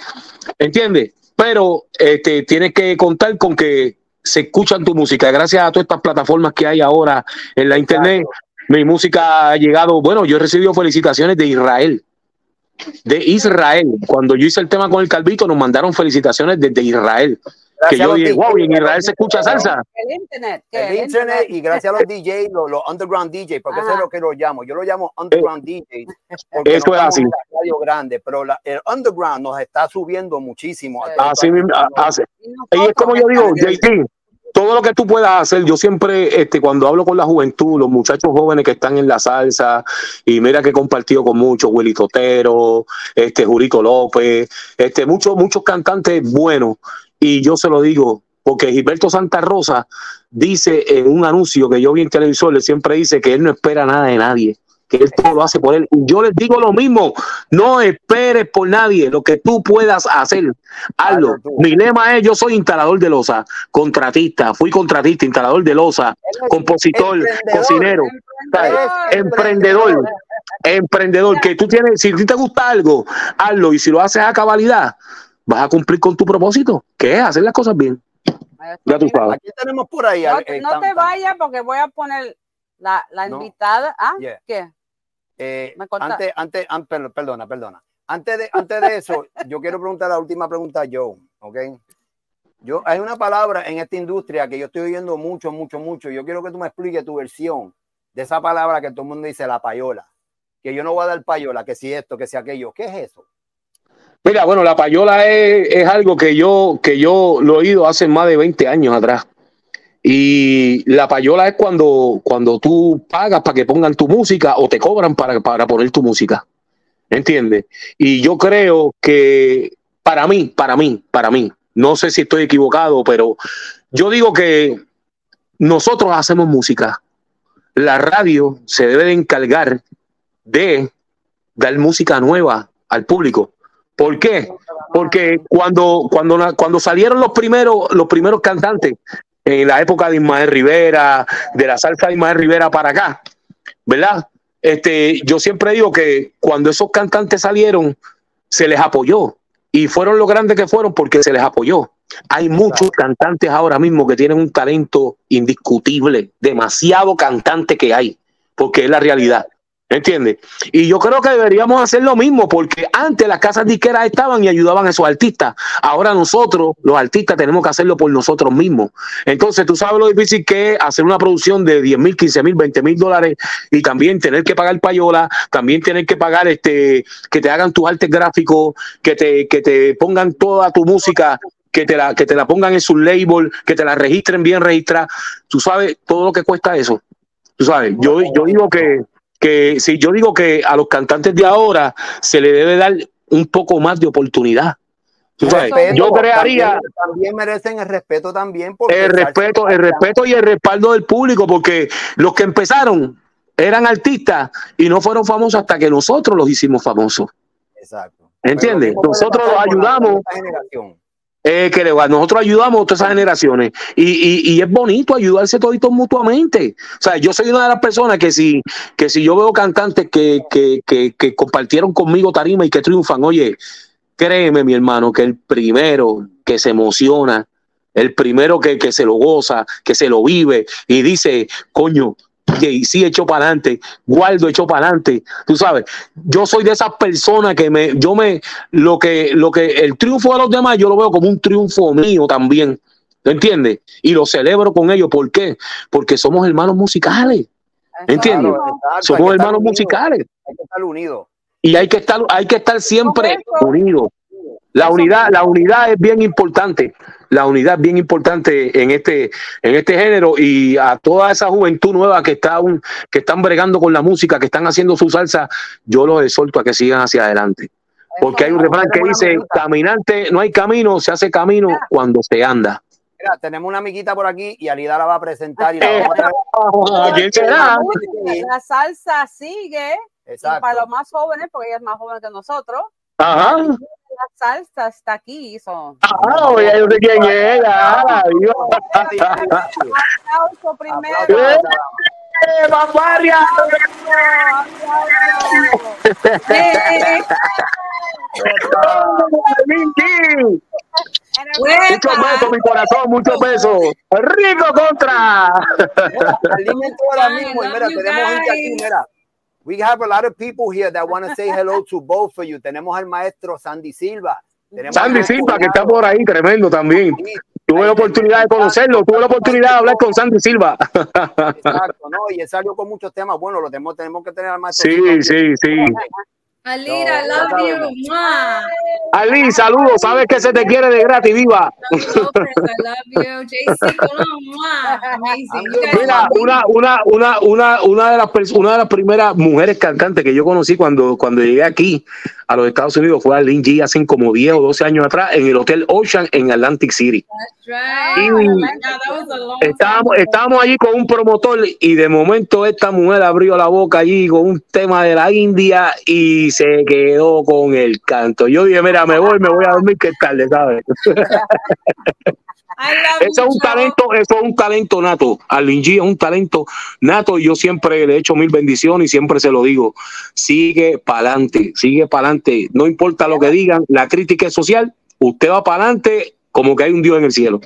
Speaker 3: ¿entiendes? Pero este, tienes que contar con que se escuchan tu música. Gracias a todas estas plataformas que hay ahora en la internet, mi música ha llegado. Bueno, yo he recibido felicitaciones de Israel. De Israel. Cuando yo hice el tema con el Calvito, nos mandaron felicitaciones desde Israel. Que yo dije, wow, y en Israel se escucha salsa.
Speaker 2: El internet.
Speaker 1: El internet y gracias a los DJs, los, los underground DJs, porque eso es lo que lo llamo. Yo lo llamo underground DJs. Porque
Speaker 3: Eh, Eso
Speaker 1: no
Speaker 3: es así.
Speaker 1: radio grande, pero la- el underground nos está subiendo muchísimo.
Speaker 2: Sí.
Speaker 3: Así mismo,
Speaker 2: Y
Speaker 3: es como yo digo, JT, todo lo que tú puedas hacer, yo siempre, este, cuando hablo con la juventud, los muchachos jóvenes que están en la salsa, y mira que he compartido con muchos, Willy Totero, este, Jurito López, este, muchos, muchos cantantes buenos, y yo se lo digo, porque Gilberto Santa Rosa dice en un anuncio que yo vi en televisor, él siempre dice que él no espera nada de nadie, que él todo lo hace por él. Yo les digo lo mismo, no esperes por nadie, lo que tú puedas hacer, hazlo. Mi lema es, yo soy instalador de losa, contratista, fui contratista, instalador de losa, compositor,
Speaker 1: Emprendedor.
Speaker 3: cocinero, ¿sabes? emprendedor, emprendedor, que tú tienes, si te gusta algo, hazlo, y si lo haces a cabalidad, vas a cumplir con tu propósito, que es hacer las cosas bien. Ya tú sabes.
Speaker 1: Aquí tenemos por ahí.
Speaker 2: No,
Speaker 1: eh,
Speaker 2: no te vayas porque voy a poner la, la
Speaker 1: No.
Speaker 2: invitada. ¿Ah?
Speaker 1: Yeah.
Speaker 2: ¿Qué?
Speaker 1: Eh,
Speaker 2: Me
Speaker 1: antes, antes, an- per- perdona, perdona. Antes de, antes de eso, yo quiero preguntar la última pregunta a Joe, ¿ok? Yo, hay una palabra en esta industria que yo estoy oyendo mucho, mucho, mucho. Yo quiero que tú me expliques tu versión de esa palabra que todo el mundo dice, la payola. Que yo no voy a dar payola, que si esto, que si aquello. ¿Qué es eso?
Speaker 3: Mira, bueno, la payola es, es algo que yo, que yo lo he oído hace más de 20 años atrás. Y la payola es cuando, cuando tú pagas para que pongan tu música o te cobran para, para poner tu música. ¿Entiendes? Y yo creo que para mí, para mí, para mí, no sé si estoy equivocado, pero yo digo que nosotros hacemos música. La radio se debe de encargar de dar música nueva al público. ¿Por qué? Porque cuando, cuando, cuando salieron los primeros, los primeros cantantes, en la época de Ismael Rivera, de la salsa de Ismael Rivera para acá, ¿verdad? Este, yo siempre digo que cuando esos cantantes salieron, se les apoyó. Y fueron los grandes que fueron porque se les apoyó. Hay muchos cantantes ahora mismo que tienen un talento indiscutible, demasiado cantante que hay, porque es la realidad. ¿Entiendes? Y yo creo que deberíamos hacer lo mismo, porque antes las casas disqueras estaban y ayudaban a esos artistas. Ahora nosotros, los artistas, tenemos que hacerlo por nosotros mismos. Entonces, tú sabes lo difícil que es hacer una producción de 10 mil, 15 mil, 20 mil dólares y también tener que pagar payola, también tener que pagar este, que te hagan tus artes gráficos, que te, que te pongan toda tu música, que te la, que te la pongan en su label, que te la registren bien registrada. Tú sabes todo lo que cuesta eso. Tú sabes, yo, yo digo que, que si yo digo que a los cantantes de ahora se le debe dar un poco más de oportunidad.
Speaker 2: Respeto,
Speaker 3: yo crearía
Speaker 1: También, también merecen el respeto también. Porque
Speaker 3: el respeto, el respeto y el respaldo del público, porque los que empezaron eran artistas y no fueron famosos hasta que nosotros los hicimos famosos.
Speaker 1: Exacto.
Speaker 3: ¿Entiendes? Nosotros los ayudamos. Eh, que le- nosotros ayudamos a todas esas generaciones y, y- y es bonito ayudarse toditos mutuamente. O sea, yo soy una de las personas que si, que si yo veo cantantes que, que, que, que compartieron conmigo tarima y que triunfan, oye, créeme mi hermano, que el primero que se emociona, el primero que, que se lo goza, que se lo vive y dice, coño, Jay-Z echó para adelante, Waldo echó para adelante, tú sabes, yo soy de esas personas que me, yo me, lo que, lo que, el triunfo de los demás yo lo veo como un triunfo mío también, ¿entiendes? Y lo celebro con ellos, ¿por qué? Porque somos hermanos musicales, ¿entiendes?
Speaker 1: Claro,
Speaker 3: somos hermanos musicales
Speaker 1: Hay que estar unidos.
Speaker 3: y hay que estar, hay que estar siempre unidos. La unidad, la unidad es bien importante. La unidad bien importante en este, en este género y a toda esa juventud nueva que está un- que están bregando con la música, que están haciendo su salsa, yo los exhorto a que sigan hacia adelante. Porque hay un refrán que dice, caminante, no hay camino, se hace camino cuando se anda.
Speaker 1: Mira, tenemos una amiguita por aquí y Alida la va a presentar y la vamos a traer.
Speaker 3: ¿A quién será?
Speaker 2: La salsa sigue y para los más jóvenes, porque ella es más joven que nosotros,
Speaker 3: Ajá.
Speaker 2: La salsa está aquí. So.
Speaker 3: Ah, ya yo sé quién es. ah, Dios.
Speaker 2: Aplauso primero.
Speaker 3: ¡Eh. Muchos besos, mi corazón, muchos besos. Rico contra.
Speaker 1: Entró ahora mismo y mira,
Speaker 5: you
Speaker 1: tenemos gente aquí, mira. We have a lot of people here that want to say hello to both of you. Tenemos al maestro Sandy Silva. Tenemos
Speaker 3: Sandy Silva, que está por ahí, tremendo también.
Speaker 1: Sí,
Speaker 3: Tuve la oportunidad de conocerlo, tuve la oportunidad de hablar con Sandy Silva.
Speaker 1: Exacto, ¿no? Y él salió con muchos temas. Bueno, lo tenemos, tenemos que tener al maestro.
Speaker 3: Sí,
Speaker 1: Silva.
Speaker 3: sí, sí.
Speaker 5: Alira,
Speaker 1: No,
Speaker 5: love you.
Speaker 3: Ali, saludos, sabes que se te quiere de gratis, viva.
Speaker 5: I
Speaker 3: Mira, una, una, una, una, una de las una de las primeras mujeres cantantes que yo conocí cuando, cuando llegué aquí a los Estados Unidos fue Arlene G hace como 10 o 12 años atrás en el Hotel Ocean en Atlantic City.
Speaker 5: Right.
Speaker 3: Y- Estábamos, estábamos allí con un promotor y de momento esta mujer abrió la boca allí con un tema de la India y se quedó con el canto. Yo dije, mira, me voy, me voy a dormir que es tarde, ¿sabes? Eso es un talento, eso es un talento nato. G es un talento nato y yo siempre le he hecho mil bendiciones y siempre se lo digo. Sigue para adelante, sigue para adelante. No importa lo que digan, la crítica es social, usted va para adelante como que hay un Dios en el cielo.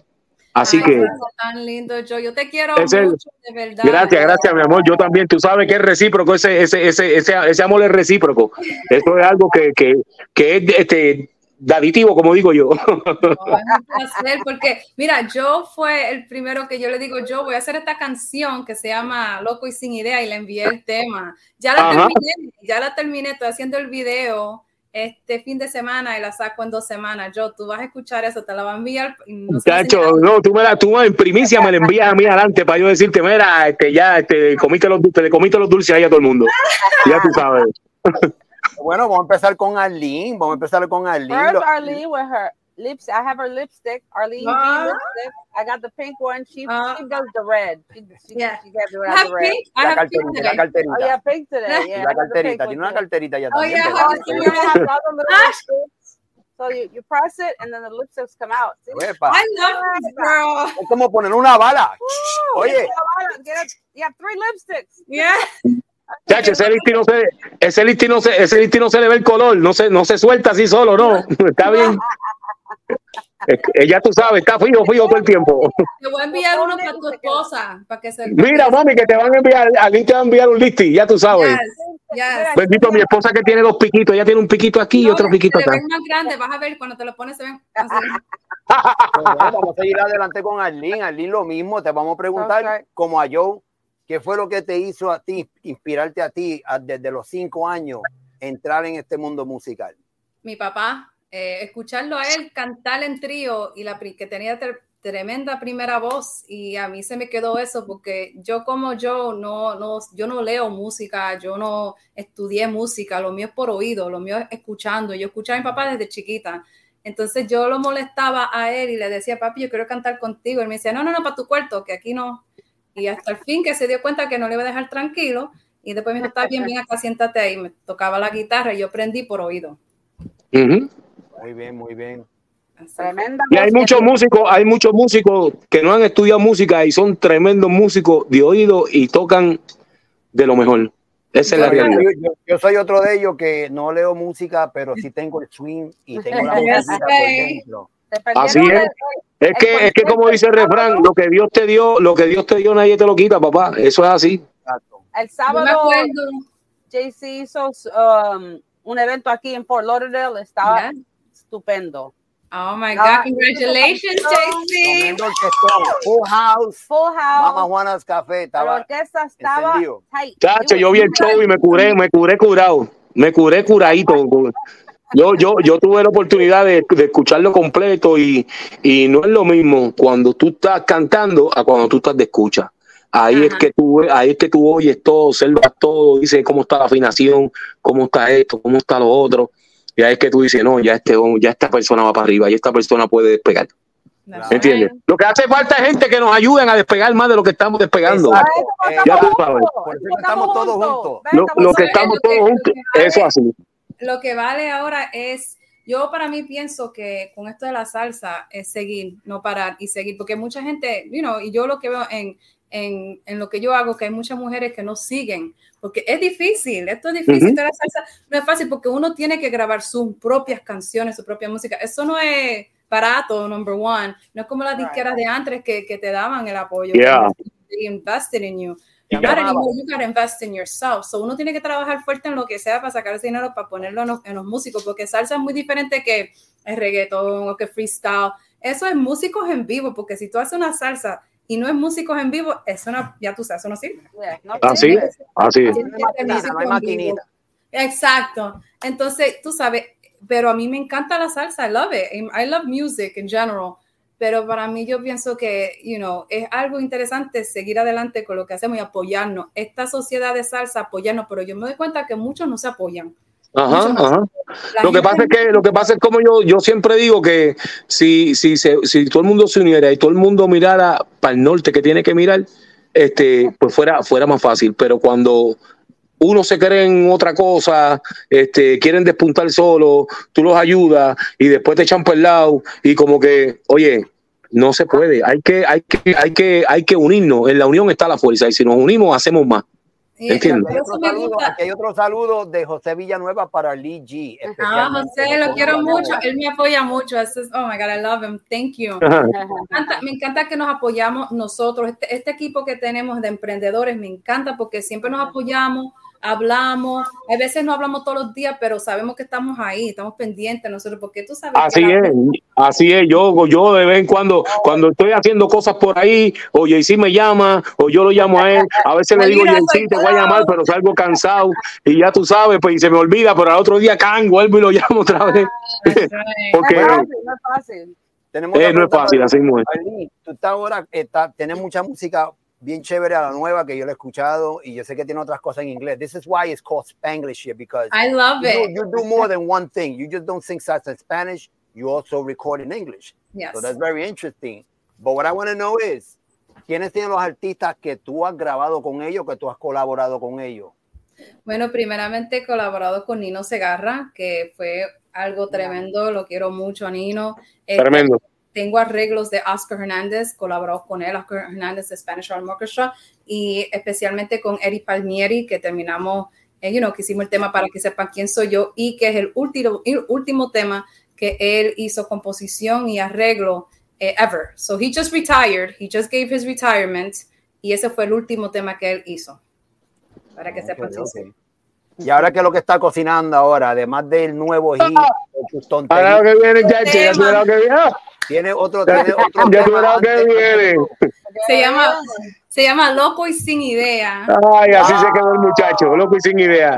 Speaker 3: Así
Speaker 5: Ay,
Speaker 3: que
Speaker 5: tan lindo, Joe. Yo te quiero
Speaker 3: Es el-
Speaker 5: mucho, de verdad.
Speaker 3: gracias, gracias, mi amor. Yo también, tú sabes que es recíproco, ese, ese, ese, ese, ese amor es recíproco. Eso es algo que, que, que es este, de aditivo, como digo yo.
Speaker 5: No, es un placer porque, mira, yo fue el primero que yo le digo, yo voy a hacer esta canción que se llama Loco y Sin Idea y le envié el tema. Ya la
Speaker 3: Ajá.
Speaker 5: terminé, ya la terminé, estoy haciendo el video este fin de semana y la saco en dos semanas. Yo, tú vas a escuchar eso, te la va a enviar. no enseñaba.
Speaker 3: no, tú me la, tú en primicia me la envías a mí adelante para yo decirte, mira, este, ya, este, comiste los, te le comiste los dulces ahí a todo el mundo. Ya tú sabes.
Speaker 1: Bueno, vamos a empezar con Arlene. Vamos a empezar con Arlene.
Speaker 2: Where's
Speaker 1: Lo-
Speaker 2: Arlene with her lips? I have her lipstick. Arlene G lipstick. I got the pink one. She she does the red. She, she,
Speaker 5: Yeah.
Speaker 2: she got the,
Speaker 5: I have
Speaker 2: the red.
Speaker 5: pink, I
Speaker 1: La
Speaker 5: have pink
Speaker 1: carterita, la
Speaker 5: today.
Speaker 1: carterita.
Speaker 2: Oh yeah, pink today. Yeah,
Speaker 1: la carterita, tiene una carterita ya
Speaker 5: Oh,
Speaker 1: también.
Speaker 5: yeah.
Speaker 2: Oh, so you have the other little lipsticks. So you, you press it and then the lipsticks come out. See?
Speaker 5: I love this girl.
Speaker 1: Es como poner una bala. Oye.
Speaker 2: get a- get a- you have three lipsticks.
Speaker 5: Yeah.
Speaker 3: Chacho, ese listi no se, ese listi no se, ese listi no se le ve el color, no se, no se suelta así solo, no. Está bien. Ella tú sabes, está fijo, fijo todo el tiempo.
Speaker 5: Te voy a enviar uno para tu esposa, para que se
Speaker 3: Mira, mami, que te van a enviar, alguien te va a enviar un listi, ya tú sabes.
Speaker 5: Yes, yes.
Speaker 3: Bendito mi esposa que tiene dos piquitos, ella tiene un piquito aquí y otro piquito acá.
Speaker 5: más grandes, vas a ver cuando te lo pones se ven así.
Speaker 1: Bueno, vamos a seguir adelante con Arlene. Arlene, lo mismo. Te vamos a preguntar,
Speaker 2: Okay.
Speaker 1: como a Joe, ¿qué fue lo que te hizo a ti, inspirarte a ti a- desde los cinco años, entrar en este mundo musical?
Speaker 5: Mi papá, eh, escucharlo a él cantar en trío y la que tenía tre- tremenda primera voz y a mí se me quedó eso porque yo como yo no, no, yo no leo música, yo no estudié música, lo mío es por oído, lo mío es escuchando. Yo escuchaba a mi papá desde chiquita. Entonces yo lo molestaba a él y le decía, papi, yo quiero cantar contigo. Él me decía, no, no, no, para tu cuarto, que aquí no. Y hasta el fin que se dio cuenta que no le iba a dejar tranquilo. Y después me dijo, está bien, ven acá, siéntate ahí. Me tocaba la guitarra y yo aprendí por oído.
Speaker 1: Muy bien, muy bien.
Speaker 2: Tremenda.
Speaker 3: Y hay muchos músicos, hay muchos músicos que no han estudiado música y son tremendos músicos de oído y tocan de lo mejor. Esa es la
Speaker 1: Yo,
Speaker 3: realidad.
Speaker 1: yo- yo- yo soy otro de ellos que no leo música, pero sí tengo el swing y tengo la música por dentro.
Speaker 3: Así es. Es que, es que como dice el refrán, lo que Dios te dio, lo que Dios te dio, nadie te lo quita, papá. Eso es así.
Speaker 1: Exacto.
Speaker 2: el sábado. JC hizo um, un evento aquí en Fort Lauderdale, estaba
Speaker 5: Ya.
Speaker 2: Estupendo.
Speaker 5: Oh my God, congratulations, JC.
Speaker 1: Full House,
Speaker 2: Full
Speaker 1: Mama
Speaker 2: house,
Speaker 1: Juana's Café,
Speaker 2: la
Speaker 1: estaba
Speaker 2: orquesta estaba.
Speaker 3: Chacho, yo vi el show y me curé, me curé curado, me curé curadito. Yo, yo, yo tuve la oportunidad de, de escucharlo completo y, y no es lo mismo cuando tú estás cantando a cuando tú estás de escucha. Ahí es que tú, ahí es que tú oyes todo, observas todo, dices cómo está la afinación, cómo está esto, cómo está lo otro. Y ahí es que tú dices, no, ya este, ya esta persona va para arriba, y esta persona puede despegar. ¿Entiendes? Lo que hace falta es gente que nos ayuden a despegar más de lo que estamos despegando.
Speaker 1: Eh,
Speaker 3: ya tú sabes.
Speaker 1: Por eso
Speaker 2: estamos
Speaker 1: todos
Speaker 2: juntos.
Speaker 3: Lo, lo que estamos todos juntos, eso así.
Speaker 5: Lo que vale ahora es, yo para mí pienso que con esto de la salsa es seguir, no parar y seguir, porque mucha gente, you know, y yo lo que veo en, en, en lo que yo hago, que hay muchas mujeres que no siguen, porque es difícil, esto es difícil, esto de la salsa no es fácil porque uno tiene que grabar sus propias canciones, su propia música, eso no es barato, number one, no es como las
Speaker 2: Right.
Speaker 5: disqueras de antes que, que te daban el apoyo,
Speaker 3: Yeah.
Speaker 5: they invested in you.
Speaker 3: Yeah.
Speaker 5: Not anymore, you gotta invest in yourself. So uno tiene que trabajar fuerte en lo que sea para sacar ese dinero para ponerlo en los, en los músicos, porque salsa es muy diferente que el reggaetón o que freestyle. Eso es músicos en vivo, porque si tú haces una salsa y no es músicos en vivo, eso no, ya tú sabes, eso no sirve.
Speaker 2: Yeah, no
Speaker 3: Así, así es.
Speaker 5: Tiene
Speaker 1: No maquinita.
Speaker 5: Exacto. Entonces, tú sabes, pero a mí me encanta la salsa, I love it. I love music in general. Pero para mí yo pienso que, you know, es algo interesante seguir adelante con lo que hacemos y apoyarnos. Esta sociedad de salsa, apoyarnos, pero yo me doy cuenta que muchos no se apoyan.
Speaker 3: Ajá, ajá. Lo que pasa es que, lo que pasa es como yo, yo siempre digo que si, si, se- si todo el mundo se uniera y todo el mundo mirara para el norte que tiene que mirar, este, pues fuera, fuera más fácil. Pero cuando uno se cree en otra cosa, este, quieren despuntar solo, tú los ayudas y después te echan por el lado y como que, oye, no se puede. Hay que, hay que, hay que, hay que unirnos. En la unión está la fuerza y si nos unimos hacemos más. Entiendo.
Speaker 1: Hay saludo, aquí hay otro saludo de José Villanueva para Lee G.
Speaker 5: Ah. José, lo quiero mucho. Él me apoya mucho. Es- oh my God, I love him. Thank you.
Speaker 3: Ajá.
Speaker 5: Me encanta, me encanta que nos apoyamos nosotros, este, este equipo que tenemos de emprendedores, me encanta porque siempre nos apoyamos, hablamos, a veces no hablamos todos los días, pero sabemos que estamos ahí, estamos pendientes nosotros, porque tú sabes
Speaker 3: Así
Speaker 5: que la-
Speaker 3: es, así es. Yo, yo de vez en cuando, cuando estoy haciendo cosas por ahí, o Jaycee me llama, o yo lo llamo a él, a veces le digo, Jaycee, te voy a
Speaker 5: yo".
Speaker 3: llamar, pero salgo cansado, y ya tú sabes, pues, y se me olvida, pero al otro día can, vuelvo y lo llamo otra vez.
Speaker 5: Right.
Speaker 3: Porque
Speaker 2: No es fácil, no es fácil.
Speaker 1: Tenemos
Speaker 3: eh, no es fácil, así mismo es.
Speaker 1: Tú estás ahora, está, tienes mucha música bien chévere a la nueva que yo la he escuchado y yo sé que tiene otras cosas en inglés. This is why it's called Spanglish here because
Speaker 5: I love
Speaker 1: you, do,
Speaker 5: it.
Speaker 1: you do more than one thing. You just don't sing salsa in Spanish. You also record in English.
Speaker 5: Yes.
Speaker 1: So that's very interesting. But what I want to know is, ¿quiénes tienen los artistas que tú has grabado con ellos, que tú has colaborado con ellos?
Speaker 5: Bueno, primeramente he colaborado con Nino Segarra, que fue algo tremendo, lo quiero mucho a Nino. Este,
Speaker 3: Tremendo.
Speaker 5: Tengo arreglos de Oscar Hernández, colaborado con él, Oscar Hernández de Spanish Harlem Orchestra, y especialmente con Eddie Palmieri, que terminamos, eh, you know, que hicimos el tema para que sepan quién soy yo, y que es el último, el último tema que él hizo composición y arreglo eh, ever. So he just retired, he just gave his retirement, y ese fue el último tema que él hizo. Para que sepan quién
Speaker 1: Ok,
Speaker 5: soy.
Speaker 1: Y ahora que es lo que está cocinando ahora, además del nuevo hit, de tus
Speaker 3: Ahora lo que viene, chacho, ya tú lo que viene.
Speaker 1: tiene otro, tiene otro
Speaker 3: Ya
Speaker 1: tema
Speaker 3: lo que viene.
Speaker 5: Se llama, se llama Loco y Sin Idea.
Speaker 3: Ay, así se quedó el muchacho, loco y sin idea.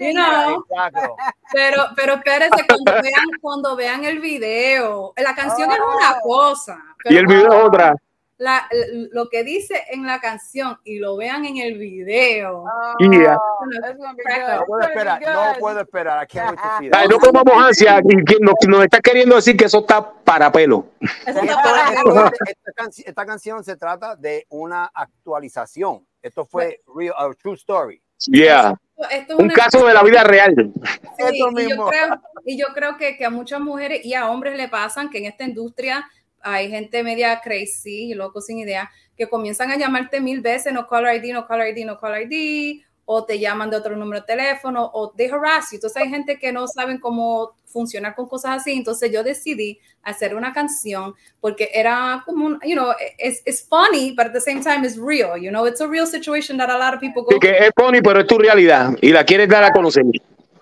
Speaker 1: Exacto.
Speaker 5: Pero, pero espérense cuando vean, cuando vean el video. La canción es una cosa.
Speaker 3: Y el video es otra.
Speaker 5: La- lo que dice en la canción y lo vean en el video.
Speaker 3: Yeah.
Speaker 2: Oh, be good.
Speaker 1: No puedo esperar, no puedo esperar. I can't wait to see
Speaker 3: Ay, no comamos ansia, nos, nos está queriendo decir que eso está para pelo.
Speaker 1: Esto
Speaker 5: está
Speaker 1: es-
Speaker 5: para-
Speaker 1: esto es- esta, esta canción se trata de una actualización. Esto fue real, a true story.
Speaker 3: Yeah.
Speaker 5: esto es
Speaker 3: Un caso de la vida real.
Speaker 5: Sí,
Speaker 1: Eso
Speaker 5: y yo creo, y yo creo que, que a muchas mujeres y a hombres le pasan que en esta industria hay gente media crazy, loco sin idea, que comienzan a llamarte mil veces, no caller ID, no caller ID, no caller ID, o te llaman de otro número de teléfono o they harass you. Entonces hay gente que no saben cómo funcionar con cosas así. Entonces yo decidí hacer una canción porque era como, un, you know, it's, it's funny, but at the same time it's real. You know, it's a real situation that a lot of people go
Speaker 3: Sí, que es funny, pero es tu realidad y la quieres dar a conocer.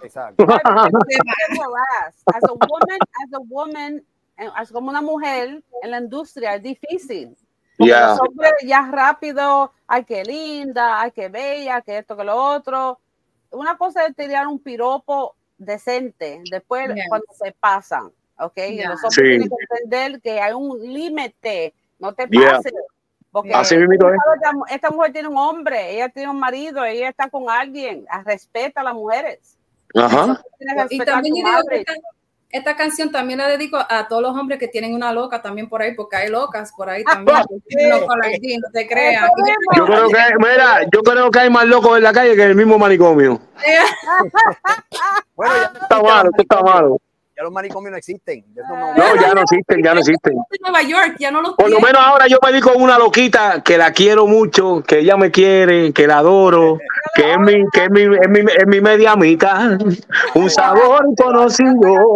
Speaker 1: Exacto.
Speaker 2: As a woman, as a woman, como una mujer en la industria es difícil.
Speaker 3: Yeah.
Speaker 2: los hombres ya rápido, ay que linda, ay que bella, que esto, que lo otro. Una cosa es tirar un piropo decente, después
Speaker 5: Yeah.
Speaker 2: cuando se pasan, ¿ok?
Speaker 5: Yeah.
Speaker 2: los hombres
Speaker 3: Sí.
Speaker 2: tienen que entender que hay un límite, no te
Speaker 3: Yeah.
Speaker 2: pases. Porque
Speaker 3: Así mismo es.
Speaker 2: esta, mujer tiene un hombre, ella tiene un marido, ella está con alguien, respeta a las mujeres.
Speaker 3: Ajá.
Speaker 5: Y también
Speaker 2: tu
Speaker 5: yo digo que
Speaker 2: madre.
Speaker 5: Esta, canción también la dedico a todos los hombres que tienen una loca también por ahí, porque hay locas por ahí también. No, te creas.
Speaker 3: Yo creo que, mira, yo creo que hay más locos en la calle que en el mismo manicomio.
Speaker 1: Bueno, ya,
Speaker 3: Esto está malo, esto está malo.
Speaker 1: Ya los manicomios no existen. Ya eso no-
Speaker 3: No, ya no existen, ya no existen.
Speaker 5: En Nueva York ya no los
Speaker 3: Por lo menos ahora yo me di con una loquita que la quiero mucho, que ella me quiere, que la adoro, que es mi, que es mi, es mi, es mi media mitad, un sabor conocido.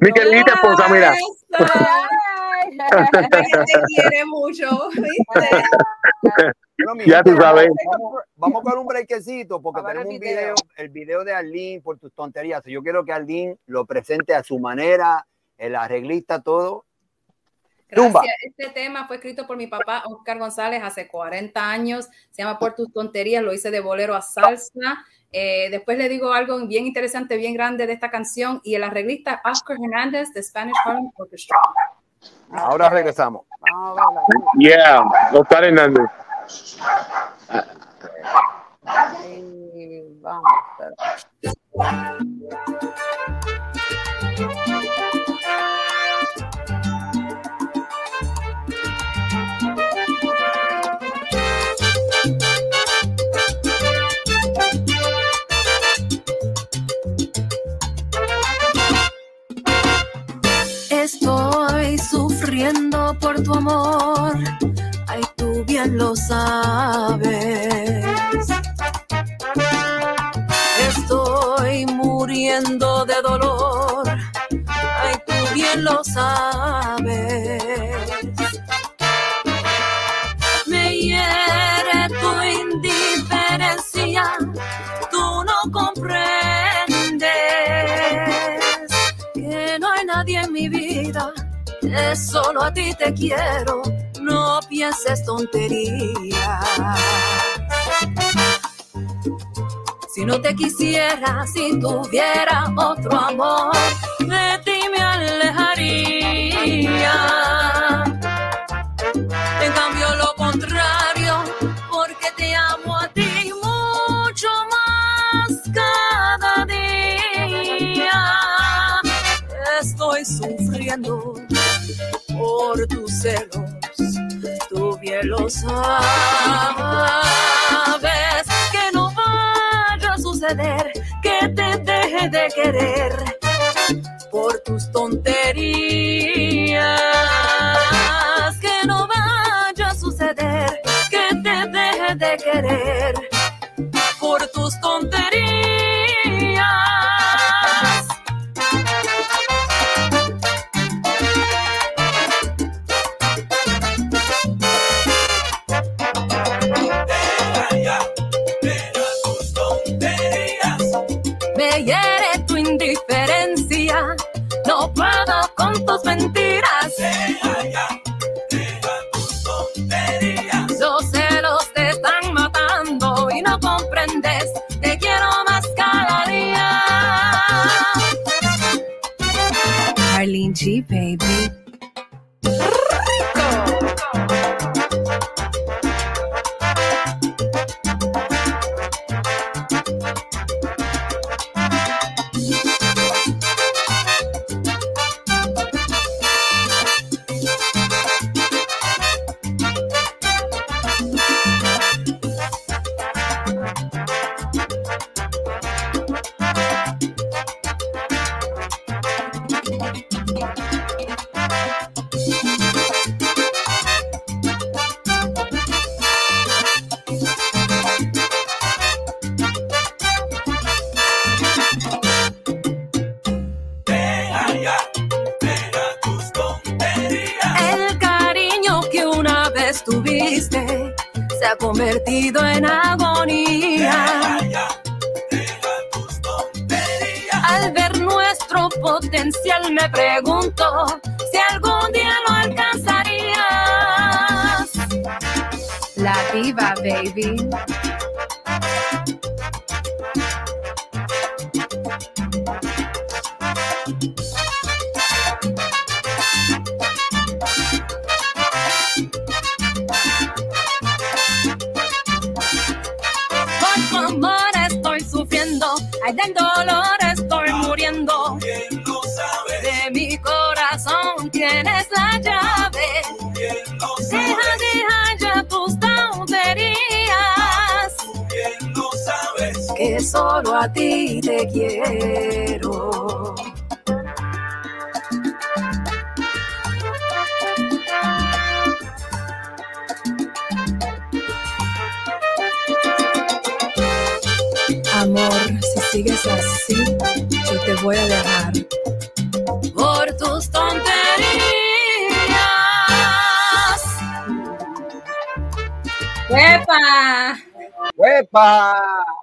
Speaker 3: Mi querida esposa, mira.
Speaker 5: Te quiere mucho, ¿viste?
Speaker 1: Bueno, mi
Speaker 3: Ya tú sabes.
Speaker 1: Vamos, vamos con un breakcito porque tenemos un
Speaker 2: video.
Speaker 1: el video de Arlene por tus tonterías. Yo quiero que Arlene lo presente a su manera, el arreglista, todo. Tumba.
Speaker 5: Gracias. Este tema fue escrito por mi papá Oscar González hace 40 años. Se llama Por tus tonterías. Lo hice de bolero a salsa. Eh, después le digo algo bien interesante, bien grande de esta canción. Y el arreglista Oscar Hernández de Spanish Harlem Orchestra.
Speaker 1: Ahora regresamos.
Speaker 3: Yeah, Oscar Hernández.
Speaker 2: Ay, vamos.
Speaker 6: Sufriendo por tu amor, ay tú bien lo sabes. Estoy muriendo de dolor, ay tú bien lo sabes. Que solo a ti te quiero, no pienses tonterías. Si no te quisiera, si tuviera otro amor, de ti me. Sabes. Que no vaya a suceder que te deje de querer por tus tonterías. Que no vaya a suceder que te deje de querer solo a ti te quiero. Amor, si sigues así, yo te voy a dejar. Por tus tonterías.
Speaker 5: ¡Epa!
Speaker 1: ¡Huepa!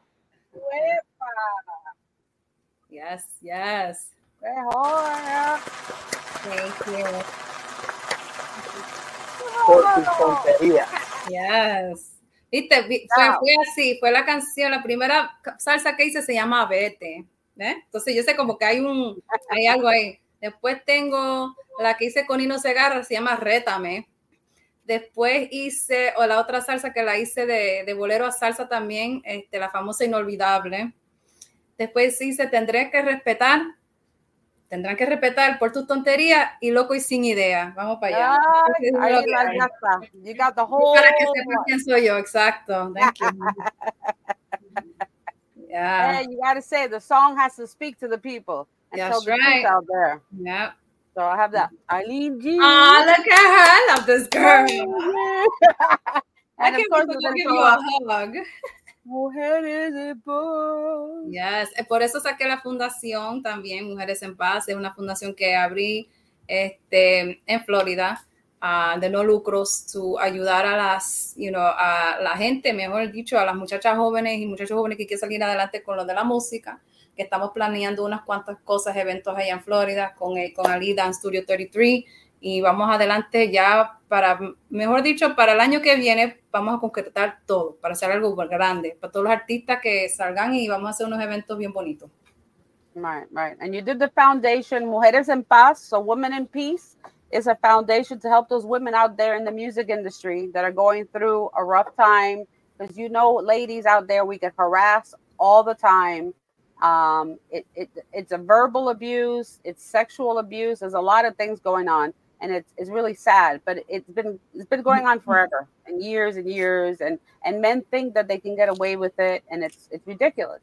Speaker 5: Yes, yes.
Speaker 2: Mejor.
Speaker 5: Thank you.
Speaker 1: Por tus tonterías.
Speaker 5: Yes. Viste, Vi- fue,
Speaker 2: Wow.
Speaker 5: fue así, fue la canción, la primera salsa que hice se llama Vete. ¿eh? Entonces yo sé como que hay un, hay algo ahí. Después tengo la que hice con Nino Segarra, se llama Rétame. Después hice, o la otra salsa que la hice de, de bolero a salsa también, este, la famosa Inolvidable. Después hice Tendré que respetar, tendrán que respetar por tus tonterías y loco y sin idea. Vamos para allá.
Speaker 2: Ay,
Speaker 5: es hay.
Speaker 2: gasta. You got the whole.
Speaker 5: Para que sepan quién soy yo, exacto. Thank you.
Speaker 2: Yeah,
Speaker 5: Yeah,
Speaker 2: you got to say the song has to speak to the people and
Speaker 5: That's
Speaker 2: tell the
Speaker 5: right.
Speaker 2: out there.
Speaker 5: yeah.
Speaker 2: So I have that. Eileen G.
Speaker 5: Oh, look at her. I love this girl. I
Speaker 2: and of
Speaker 5: can't
Speaker 2: course,
Speaker 5: to
Speaker 2: gonna
Speaker 5: give you a hug.
Speaker 2: Mujeres de Paz.
Speaker 5: Yes, eh, por eso saqué la fundación también, Mujeres en Paz, es una fundación que abrí este, en Florida ah, de no lucros, to ayudar a las, you know, a la gente, mejor dicho, a las muchachas jóvenes y muchachos jóvenes que quieren salir adelante con lo de la música, que estamos planeando unas cuantas cosas, eventos allá en Florida con, el, con Ali Dance Studio 33 y vamos adelante ya para, mejor dicho, para el año que viene vamos a concretar todo, para hacer algo grande, para todos los artistas que salgan y vamos a hacer unos eventos bien bonitos.
Speaker 2: Right, right. And you did the foundation, Mujeres en Paz, so Women in Peace is a foundation to help those women out there in the music industry that are going through a rough time. Because you know, ladies out there, we get harassed all the time. Um, it, it it's a verbal abuse, it's sexual abuse. There's a lot of things going on, and it's it's really sad. But it's been it's been going on forever and years and years, and and men think that they can get away with it, and it's it's ridiculous.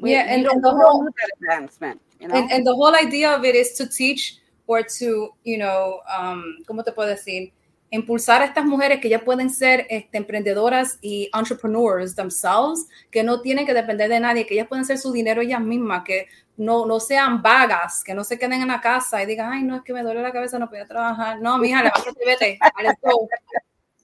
Speaker 2: We,
Speaker 5: Yeah, and- and the whole-
Speaker 2: that advancement. You know?
Speaker 5: And, and the whole idea of it is to teach or to, you know, um, ¿cómo te puedo decir? Impulsar a estas mujeres que ya pueden ser este, emprendedoras y entrepreneurs themselves, que no tienen que depender de nadie, que ellas pueden hacer su dinero ellas mismas, que no, no sean vagas, que no se queden en la casa y digan, ay, no, es que me duele la cabeza, no puedo trabajar. No, mija, levántate, vete. let's go.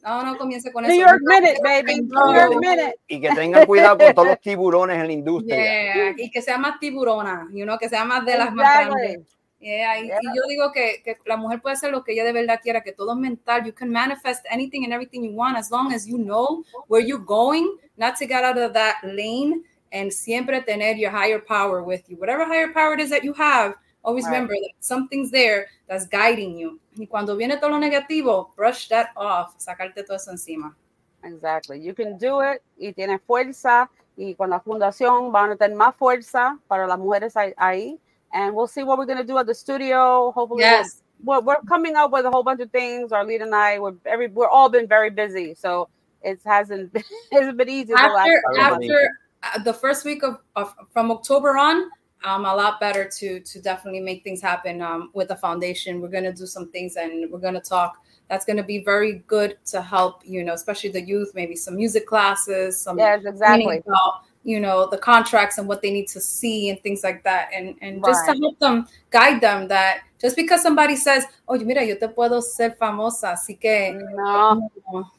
Speaker 5: No, no comience con
Speaker 2: New
Speaker 5: eso.
Speaker 2: York Minute, baby. New York. Minute.
Speaker 1: Y que tengan cuidado con todos los tiburones en la industria.
Speaker 5: Yeah, y que sea más tiburona, you know, que sea más de las más
Speaker 2: Exactly.
Speaker 5: grandes. Yeah, y,
Speaker 2: Yeah.
Speaker 5: y yo digo que, que la mujer puede hacer lo que ella de verdad quiera, que todo es mental. You can manifest anything and everything you want as long as you know where you're going, not to get out of that lane, and siempre tener your higher power with you. Whatever higher power it is that you have, always
Speaker 2: Right.
Speaker 5: remember that something's there that's guiding you. Y cuando viene todo lo negativo, brush that off, sacarte todo eso encima.
Speaker 2: Exactly. You can do it y tiene fuerza y con la fundación van a tener más fuerza para las mujeres ahí. And we'll see what we're going to do at the studio. Hopefully,
Speaker 5: Yes.
Speaker 2: we're, we're coming up with a whole bunch of things. Our lead and I, we're every we're all been very busy, so it hasn't been, it hasn't been easy. the last
Speaker 5: after
Speaker 1: couple
Speaker 5: after uh, the first week of, of from October on, um, a lot better to to definitely make things happen um, with the foundation. We're gonna do some things and we're gonna talk. That's gonna be very good to help you know, especially the youth. Maybe some music classes, some
Speaker 2: Yes, exactly.
Speaker 5: about you know the contracts and what they need to see and things like that, and and just to help them guide them that just because somebody says, "Oh, you mira, yo te puedo ser famosa," así que
Speaker 2: No,
Speaker 5: no,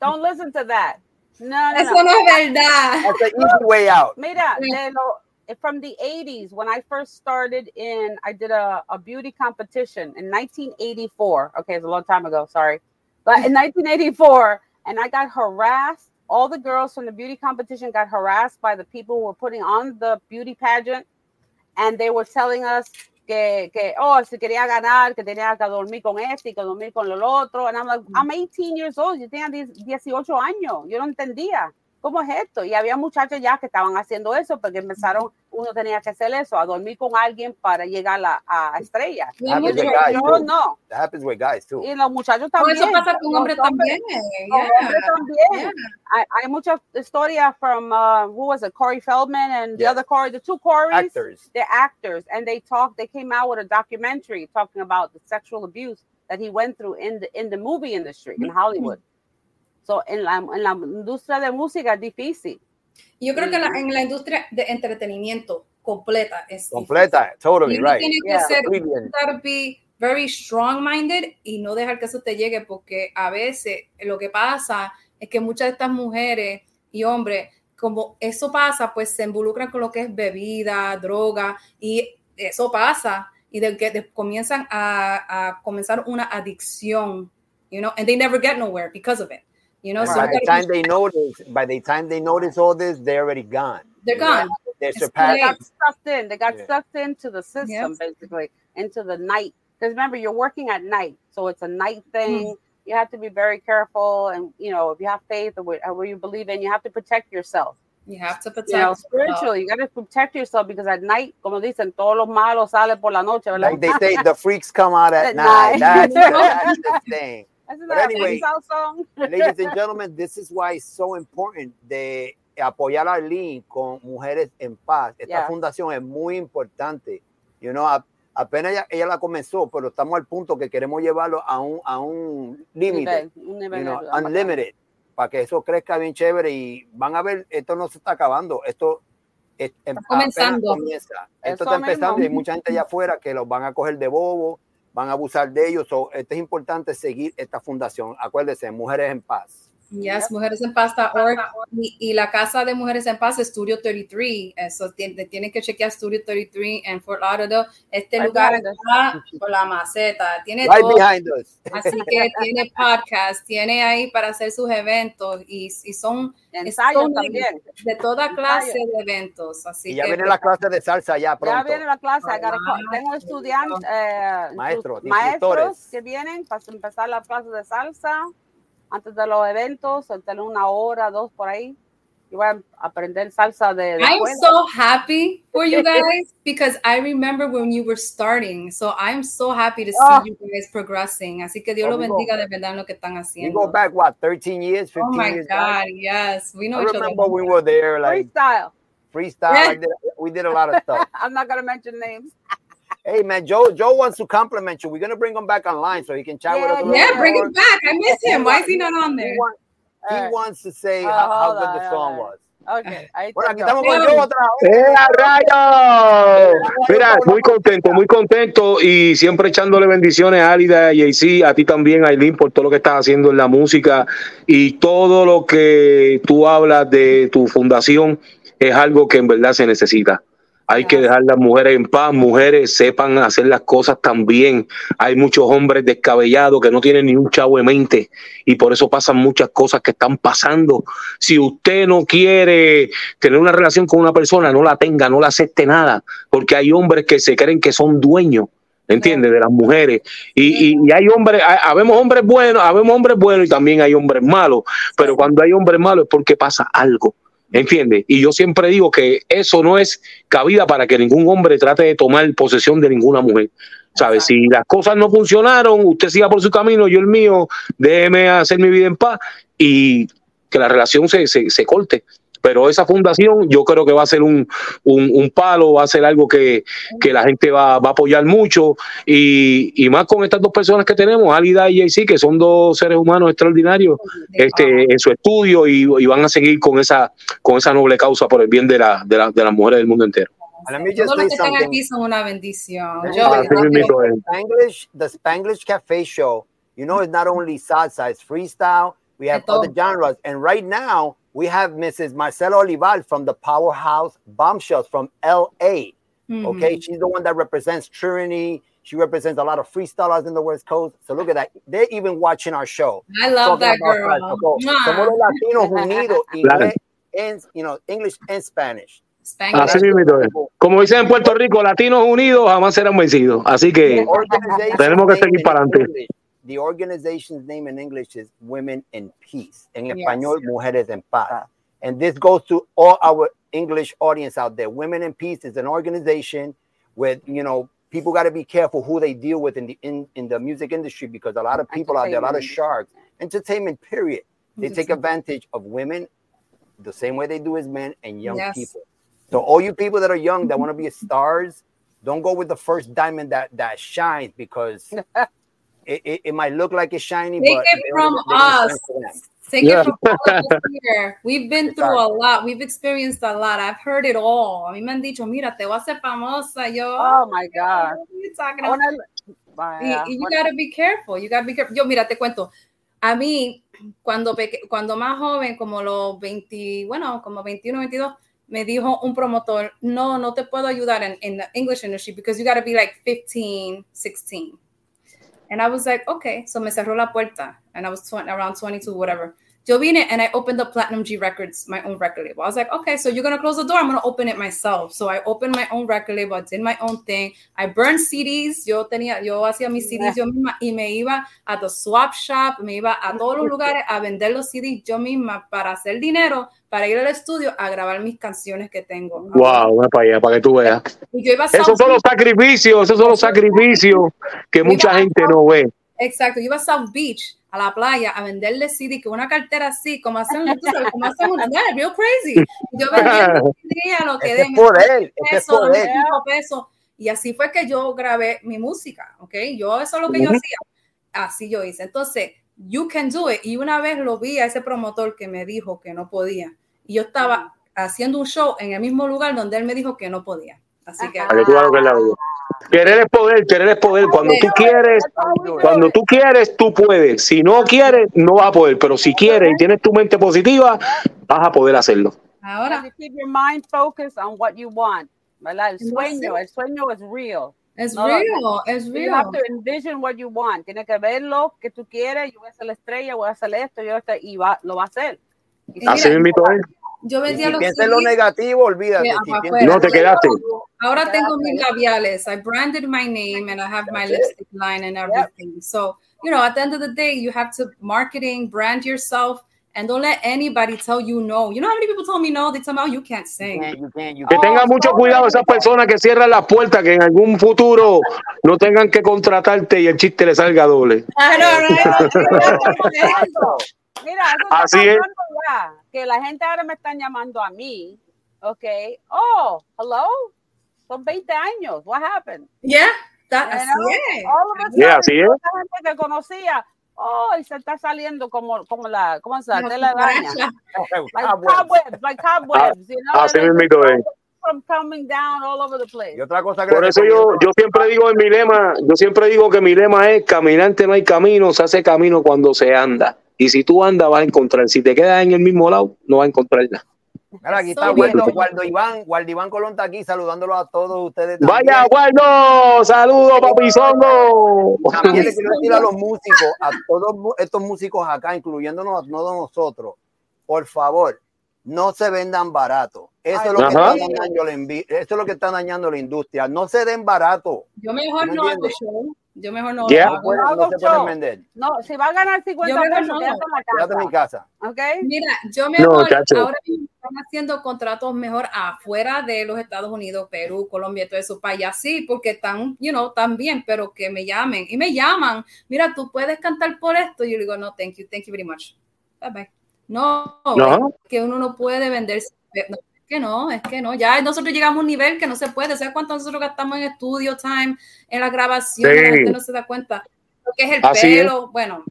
Speaker 2: Don't listen to that. No, no,
Speaker 5: Eso
Speaker 2: no.
Speaker 5: no es verdad.
Speaker 1: That's the easy way out.
Speaker 2: Mira,
Speaker 5: Yeah.
Speaker 2: de lo- from the 80s, when I first started in, I did a, a beauty competition in 1984. Okay, it's a long time ago, sorry. But in 1984, and I got harassed. All the girls from the beauty competition got harassed by the people who were putting on the beauty pageant. And they were telling us que, que oh, si quería ganar, que tenía que dormir con este y que dormir con el otro. And I'm like, mm. I'm 18 years old. Yo tenía 10 18 años. Yo no entendía. ¿Cómo es esto? Y había muchachos ya que estaban haciendo eso porque empezaron, uno tenía que hacer eso, a dormir con alguien para llegar a, a estrella.
Speaker 5: Y
Speaker 2: yo
Speaker 1: too.
Speaker 2: no.
Speaker 1: That happens with guys too.
Speaker 2: Y los muchachos
Speaker 5: No,
Speaker 2: también.
Speaker 5: eso pasa con hombres
Speaker 2: hombres-
Speaker 5: también.
Speaker 2: con
Speaker 5: yeah,
Speaker 2: hombres también.
Speaker 5: yeah.
Speaker 2: Hay, hay mucha historia from, uh, who was it, Corey Feldman and the
Speaker 1: Yes.
Speaker 2: other Corey, the two Corys.
Speaker 1: Actors.
Speaker 2: they're actors and they talk they came out with a documentary talking about the sexual abuse that he went through in the in the movie industry in Hollywood. So en la, en la industria de música es difícil.
Speaker 5: Yo creo que la- en la industria de entretenimiento completa es
Speaker 1: Completa.
Speaker 5: difícil.
Speaker 1: Totally
Speaker 5: Y
Speaker 1: right.
Speaker 5: tiene que
Speaker 2: Yeah.
Speaker 5: ser, gotta be very strong-minded y no dejar que eso te llegue porque a veces lo que pasa es que muchas de estas mujeres y hombres, como eso pasa, pues se involucran con lo que es bebida, droga y eso pasa y de que de- comienzan a, a comenzar una adicción, you know, and they never get nowhere because of it, you know, so
Speaker 1: By the time
Speaker 5: be-
Speaker 1: they notice, by the time they notice all this, they're already gone.
Speaker 5: they're gone.
Speaker 1: They're
Speaker 5: It's
Speaker 2: They got sucked in. They got
Speaker 1: Yeah.
Speaker 2: sucked into the system,
Speaker 5: Yes.
Speaker 2: basically, into the night. Because remember, you're working at night, so it's a night thing. Hmm. You have to be very careful, and you know, if you have faith or wh- or where you believe in, you have to protect yourself.
Speaker 5: You have to protect
Speaker 2: You know,
Speaker 5: yourself.
Speaker 2: spiritually, you got to protect yourself because at night, como dicen, todos los malos salen por la noche.
Speaker 1: Like they say, the freaks come out at
Speaker 2: At
Speaker 1: night.
Speaker 2: night.
Speaker 1: That's, that's the thing. But anyway? Ladies and gentlemen, this is why it's so important de apoyar a Arlene con Mujeres en Paz. Esta
Speaker 2: Yeah.
Speaker 1: fundación es muy importante. You know, a- apenas ella, ella la comenzó, pero estamos al punto que queremos llevarlo a un, a un límite, you know, unlimited, para que eso crezca bien chévere y van a ver, esto no se está acabando, esto es, em- apenas
Speaker 5: comenzando.
Speaker 1: comienza. Esto
Speaker 2: Eso
Speaker 1: está empezando y hay
Speaker 2: mismo.
Speaker 1: mucha gente allá afuera que los van a coger de bobo, van a abusar de ellos. So, esto es importante seguir esta fundación. Acuérdense, Mujeres en Paz.
Speaker 5: Yes, Mujeres en Pasta org. Y, y la casa de Mujeres en Paz Studio 33. Eso tiene, tienen que chequear Studio 33 en Fort Lauderdale. Este
Speaker 2: Right
Speaker 5: lugar está por la maceta. Tiene
Speaker 1: Right
Speaker 5: todo.
Speaker 1: behind us.
Speaker 5: Así que tiene podcast, tiene ahí para hacer sus eventos y, y son
Speaker 2: Ensayos
Speaker 5: son
Speaker 2: también.
Speaker 5: de toda clase
Speaker 2: Ensayos.
Speaker 5: de eventos. Así
Speaker 1: Y ya
Speaker 5: que
Speaker 1: viene la clase de salsa ya pronto.
Speaker 2: Ya viene la clase.
Speaker 5: Ah,
Speaker 2: Tengo estudiantes, eh,
Speaker 1: Maestros,
Speaker 2: maestros que vienen para empezar la clase de salsa antes de los eventos, tener una hora, dos por ahí. Y voy a aprender salsa de, de
Speaker 5: I'm
Speaker 2: cuenta.
Speaker 5: so happy for you guys because I remember when you were starting. So I'm so happy to see
Speaker 2: Oh.
Speaker 5: you guys progressing. Así que Dios
Speaker 1: Oh,
Speaker 5: lo bendiga de verdad en lo que están haciendo.
Speaker 1: go back, what, 13 years, 15
Speaker 5: Oh my
Speaker 1: years back?
Speaker 5: God, yes. We know
Speaker 1: I
Speaker 5: each other.
Speaker 1: remember we were there, like
Speaker 2: Freestyle.
Speaker 1: freestyle.
Speaker 5: Yeah.
Speaker 1: Did- we did a lot of stuff.
Speaker 2: I'm not gonna mention names.
Speaker 1: Hey, man, Joe Joe wants to compliment you. We're going to bring him back online so he can chat with us.
Speaker 2: Yeah,
Speaker 5: bring it back. I miss him. Why is he not on
Speaker 1: He,
Speaker 5: there?
Speaker 1: want- he wants to say
Speaker 2: Oh,
Speaker 1: how, how good
Speaker 2: on,
Speaker 1: the song
Speaker 2: on.
Speaker 1: was.
Speaker 2: Okay, ahí
Speaker 1: Bueno, aquí estamos con
Speaker 5: Yeah.
Speaker 1: Joe otra
Speaker 3: ¡Eh,
Speaker 1: vez.
Speaker 3: a rayos! Mira, muy contento, muy contento y siempre echándole bendiciones a Álida y a JC, a ti también, Aileen, por todo lo que estás haciendo en la música y todo lo que tú hablas de tu fundación es algo que en verdad se necesita. Hay que dejar las mujeres en paz, mujeres sepan hacer las cosas también. Hay muchos hombres descabellados que no tienen ni un chavo de mente y por eso pasan muchas cosas que están pasando. Si usted no quiere tener una relación con una persona, no la tenga, no la acepte nada, porque hay hombres que se creen que son dueños. ¿Entiendes? De las mujeres. Y, y, y hay hombres, hay- hombres buenos, habemos hombres buenos y también hay hombres malos. Pero cuando hay hombres malos es porque pasa algo. ¿Entiendes? Y yo siempre digo que eso no es cabida para que ningún hombre trate de tomar posesión de ninguna mujer. ¿Sabes? Si las cosas no funcionaron, usted siga por su camino, yo el mío, déjeme hacer mi vida en paz y que la relación se, se, se corte. Pero esa fundación yo creo que va a ser un, un, un palo, va a ser algo que, que la gente va, va a apoyar mucho y, y más con estas dos personas que tenemos, Alida y JC, que son dos seres humanos extraordinarios este, en su estudio y, y van a seguir con esa, con esa noble causa por el bien de, la, de, la, de las mujeres del mundo entero.
Speaker 5: Todos los que están aquí son una bendición. Yo,
Speaker 3: Así mismito es.
Speaker 1: Spanglish, the Spanglish Cafe show, you know, it's not only salsa, it's freestyle, we have other genres, and right now we have Mrs. Marcela Olival from the Powerhouse Bombshells from L.A.
Speaker 5: Mhm.
Speaker 1: Okay, she's the one that represents Trinity. She represents a lot of freestylers in the West Coast. So look at that. They're even watching our show.
Speaker 5: I love that girl.
Speaker 1: salsa. Somos los latinos unidos,
Speaker 3: Claro.
Speaker 1: inglés, and, you know, English and Spanish.
Speaker 5: Spanglish.
Speaker 3: Así mismo es. Como dicen en Puerto Rico, latinos unidos jamás serán vencidos. Así que Tenemos que
Speaker 1: name
Speaker 3: seguir para adelante.
Speaker 1: The organization's name in English is Women in Peace. En
Speaker 5: Yes.
Speaker 1: español, Mujeres en Paz. Ah. And this goes to all our English audience out there. Women in Peace is an organization with, you know, people got to be careful who they deal with in the in, in the music industry because a lot of people out there, a lot of sharks, entertainment period. They take advantage of women the same way they do as men and young
Speaker 5: Yes.
Speaker 1: people. So all you people that are young that want to be stars, don't go with the first diamond that that shines because it, it, it might look like it's shiny,
Speaker 5: Take
Speaker 1: but
Speaker 5: it from us. Take
Speaker 3: Yeah.
Speaker 5: it from all of us here. We've been through a lot. We've experienced a lot. I've heard it all. A mí me han dicho, mira, te voy a hacer famosa. Yo,
Speaker 2: Oh my God.
Speaker 5: what are you talking about?
Speaker 2: Una-
Speaker 5: Y,
Speaker 2: Vaya,
Speaker 5: y you
Speaker 2: bueno,
Speaker 5: gotta be careful, you gotta be careful. Yo, mira, te cuento, a mí, cuando, cuando más joven, como los 20, bueno, como 21, 22, me dijo un promotor, no, no te puedo ayudar en, in the English industry because you gotta be like 15, 16. And I was like, okay, so me cerró la puerta, and I was 20, around 22, whatever. Yo vine and I opened up Platinum G Records, my own record label. I was like, okay, so you're gonna close the door, I'm gonna open it myself. So I opened my own record label, I did my own thing. I burned CDs, yo tenía, yo hacía mis CDs yo misma y me iba a the swap shop, me iba a todos los lugares a vender los CDs yo misma para hacer dinero, para ir al estudio a grabar mis canciones que tengo.
Speaker 3: Wow, para allá, para que tú veas.
Speaker 5: Y yo iba a
Speaker 3: Esos son los sacrificios, esos son los sacrificios que mucha gente no ve.
Speaker 5: Exacto, yo iba a South Beach, a la playa, a venderle CD con una cartera así, como hacen, tú sabes, como hacen una, real crazy. Yo vendía a lo que den, pesos, dame
Speaker 1: poder.
Speaker 5: cinco pesos. Y así fue que yo grabé mi música, ¿ok? Yo, eso es lo que yo hacía. Así yo hice. Entonces, you can do it. Y una vez lo vi a ese promotor que me dijo que no podía. Y yo estaba haciendo un show en el mismo lugar donde él me dijo que no podía. Así que,
Speaker 3: Querer es poder, querer es poder. Cuando tú quieres, cuando tú quieres, tú puedes. Si no quieres, no vas a poder. Pero si quieres y tienes tu mente positiva, vas a poder hacerlo.
Speaker 5: ahora,
Speaker 2: you keep your mind focused on what you want. ¿verdad? El sueño, el sueño es real.
Speaker 5: es
Speaker 2: No,
Speaker 5: real, es
Speaker 2: You
Speaker 5: real.
Speaker 2: have to envision what you want. Tienes que ver lo que tú quieres. Yo voy a ser la estrella, voy a hacer esto, yo esto, y va, lo va a hacer. Y
Speaker 3: Así mismo es.
Speaker 5: Yo
Speaker 1: Y
Speaker 5: vendía
Speaker 1: si
Speaker 5: los
Speaker 1: piensas en lo negativo, olvídate. Si.
Speaker 3: No te quedaste.
Speaker 5: Ahora tengo mis labiales. I branded my name and I have my lipstick line and everything. So, you know, at the end of the day, you have to marketing, brand yourself, and don't let anybody tell you no. You know how many people told me no? They tell me, oh, you can't
Speaker 1: You
Speaker 5: sing.
Speaker 1: can't, you can't, you
Speaker 3: Que
Speaker 1: can't.
Speaker 3: tengan mucho cuidado esas personas que cierran las puertas, que en algún futuro no tengan que contratarte y el chiste le salga doble.
Speaker 5: I know, right?
Speaker 2: Eso. Mira, eso está
Speaker 3: Así es.
Speaker 2: Ya, que la gente ahora me están llamando a mí, ok, oh, hello, son 20 años, what happened?
Speaker 5: yeah, that, así
Speaker 2: know?
Speaker 5: es.
Speaker 2: All of a
Speaker 3: Yeah, así es.
Speaker 2: gente que conocía, oh, y se está saliendo como, como la, ¿cómo se llama? Tela de araña. Like
Speaker 1: Cobwebs.
Speaker 2: cobwebs, like cobwebs, you know,
Speaker 3: Así mismito es.
Speaker 2: from coming down all over the place.
Speaker 1: Y otra cosa que
Speaker 3: Por eso yo, yo siempre digo en mi lema, yo siempre digo que mi lema es caminante no hay camino, se hace camino cuando se anda. Y si tú andas vas a encontrar. Si te quedas en el mismo lado, no vas a encontrar nada.
Speaker 1: Mira, aquí está
Speaker 5: bien.
Speaker 1: Waldo, Waldo Iván, Waldo Iván Colón está aquí saludándolos a todos ustedes.
Speaker 3: Vaya. Waldo, saludos, papizongo.
Speaker 1: También le quiero decir a los músicos, a todos estos músicos acá, incluyéndonos a todos nosotros, por favor, no se vendan barato. Eso es lo que está dañando eso es lo que está dañando la industria. No se den barato.
Speaker 5: Yo mejor
Speaker 1: ¿Me
Speaker 5: no hago show. Yo mejor no
Speaker 3: Yeah.
Speaker 5: lo
Speaker 1: No, no se pueden vender.
Speaker 2: No, si va a ganar 50
Speaker 5: Yo
Speaker 2: pesos,
Speaker 5: no.
Speaker 2: quédate en la
Speaker 1: Quédate en mi
Speaker 2: casa,
Speaker 1: casa.
Speaker 2: ¿ok?
Speaker 5: Mira, yo mejor,
Speaker 3: chacho.
Speaker 5: ahora mismo están haciendo contratos mejor afuera de los Estados Unidos, Perú, Colombia, todo eso, para allá sí, porque están, you know, están bien, pero que me llamen. Y me llaman, mira, tú puedes cantar por esto. Y yo digo, no, thank you, thank you very much. Bye bye. No,
Speaker 3: No.
Speaker 5: es que uno no puede venderse. No, que no, es que no. Ya nosotros llegamos a un nivel que no se puede. ¿Sabes cuánto nosotros gastamos en estudio time, en la grabación?
Speaker 3: Sí.
Speaker 5: La gente no se da cuenta. Lo que es el
Speaker 3: Así es.
Speaker 5: pelo, bueno.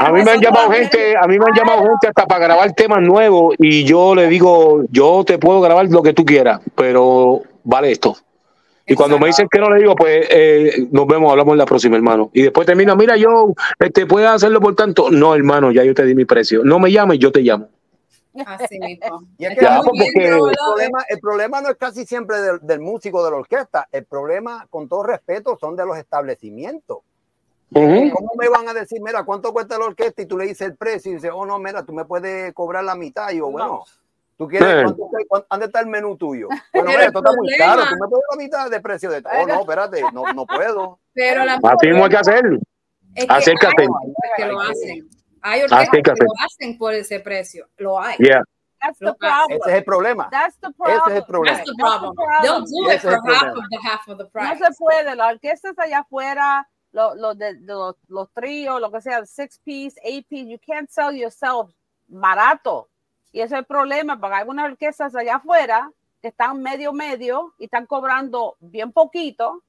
Speaker 3: A mí me han llamado gente, a mí me han llamado gente hasta para grabar temas nuevos y yo le digo, yo te puedo grabar lo que tú quieras, pero vale esto. Y cuando me dicen que no le digo, pues eh, nos vemos, hablamos en la próxima, hermano. Y después termina, mira, yo, este, ¿puedes hacerlo por tanto? No, hermano, ya yo te di mi precio. No me llames, yo te llamo.
Speaker 5: Así mismo.
Speaker 1: Y es que el, problema, el problema no es casi siempre del, del músico de la orquesta, el problema, con todo respeto, son de los establecimientos. ¿Cómo me van a decir, mira, cuánto cuesta la orquesta? Y tú le dices el precio y dices, oh, no, mira, tú me puedes cobrar la mitad. Y yo, bueno, ¿tú quieres, cuánto, cuánto- ¿dónde está el menú tuyo? Bueno, mira, esto está muy caro, tú me puedes la mitad de precio de todo. Oh, no, espérate, no, no puedo.
Speaker 5: Pero la
Speaker 3: Así mismo hay que hacer.
Speaker 5: es que
Speaker 3: Acércate.
Speaker 5: hay orquestas que lo hacen. Hay orquestas
Speaker 3: que
Speaker 5: lo hacen por ese precio. Lo hay.
Speaker 3: Yeah.
Speaker 2: That's the problem.
Speaker 1: Ese es el problema.
Speaker 2: That's the
Speaker 1: Ese
Speaker 2: problem.
Speaker 1: es el problema.
Speaker 5: That's the problem. They'll do it
Speaker 1: Ese es
Speaker 5: for
Speaker 1: el
Speaker 5: half of the half of the
Speaker 2: No
Speaker 5: price.
Speaker 2: se puede, las orquestas allá afuera, los, los, de, de los, los tríos, lo que sea, six piece, eight piece, you can't sell yourself barato. Y ese es el problema, porque hay algunas orquestas allá afuera que están medio medio y están cobrando bien poquito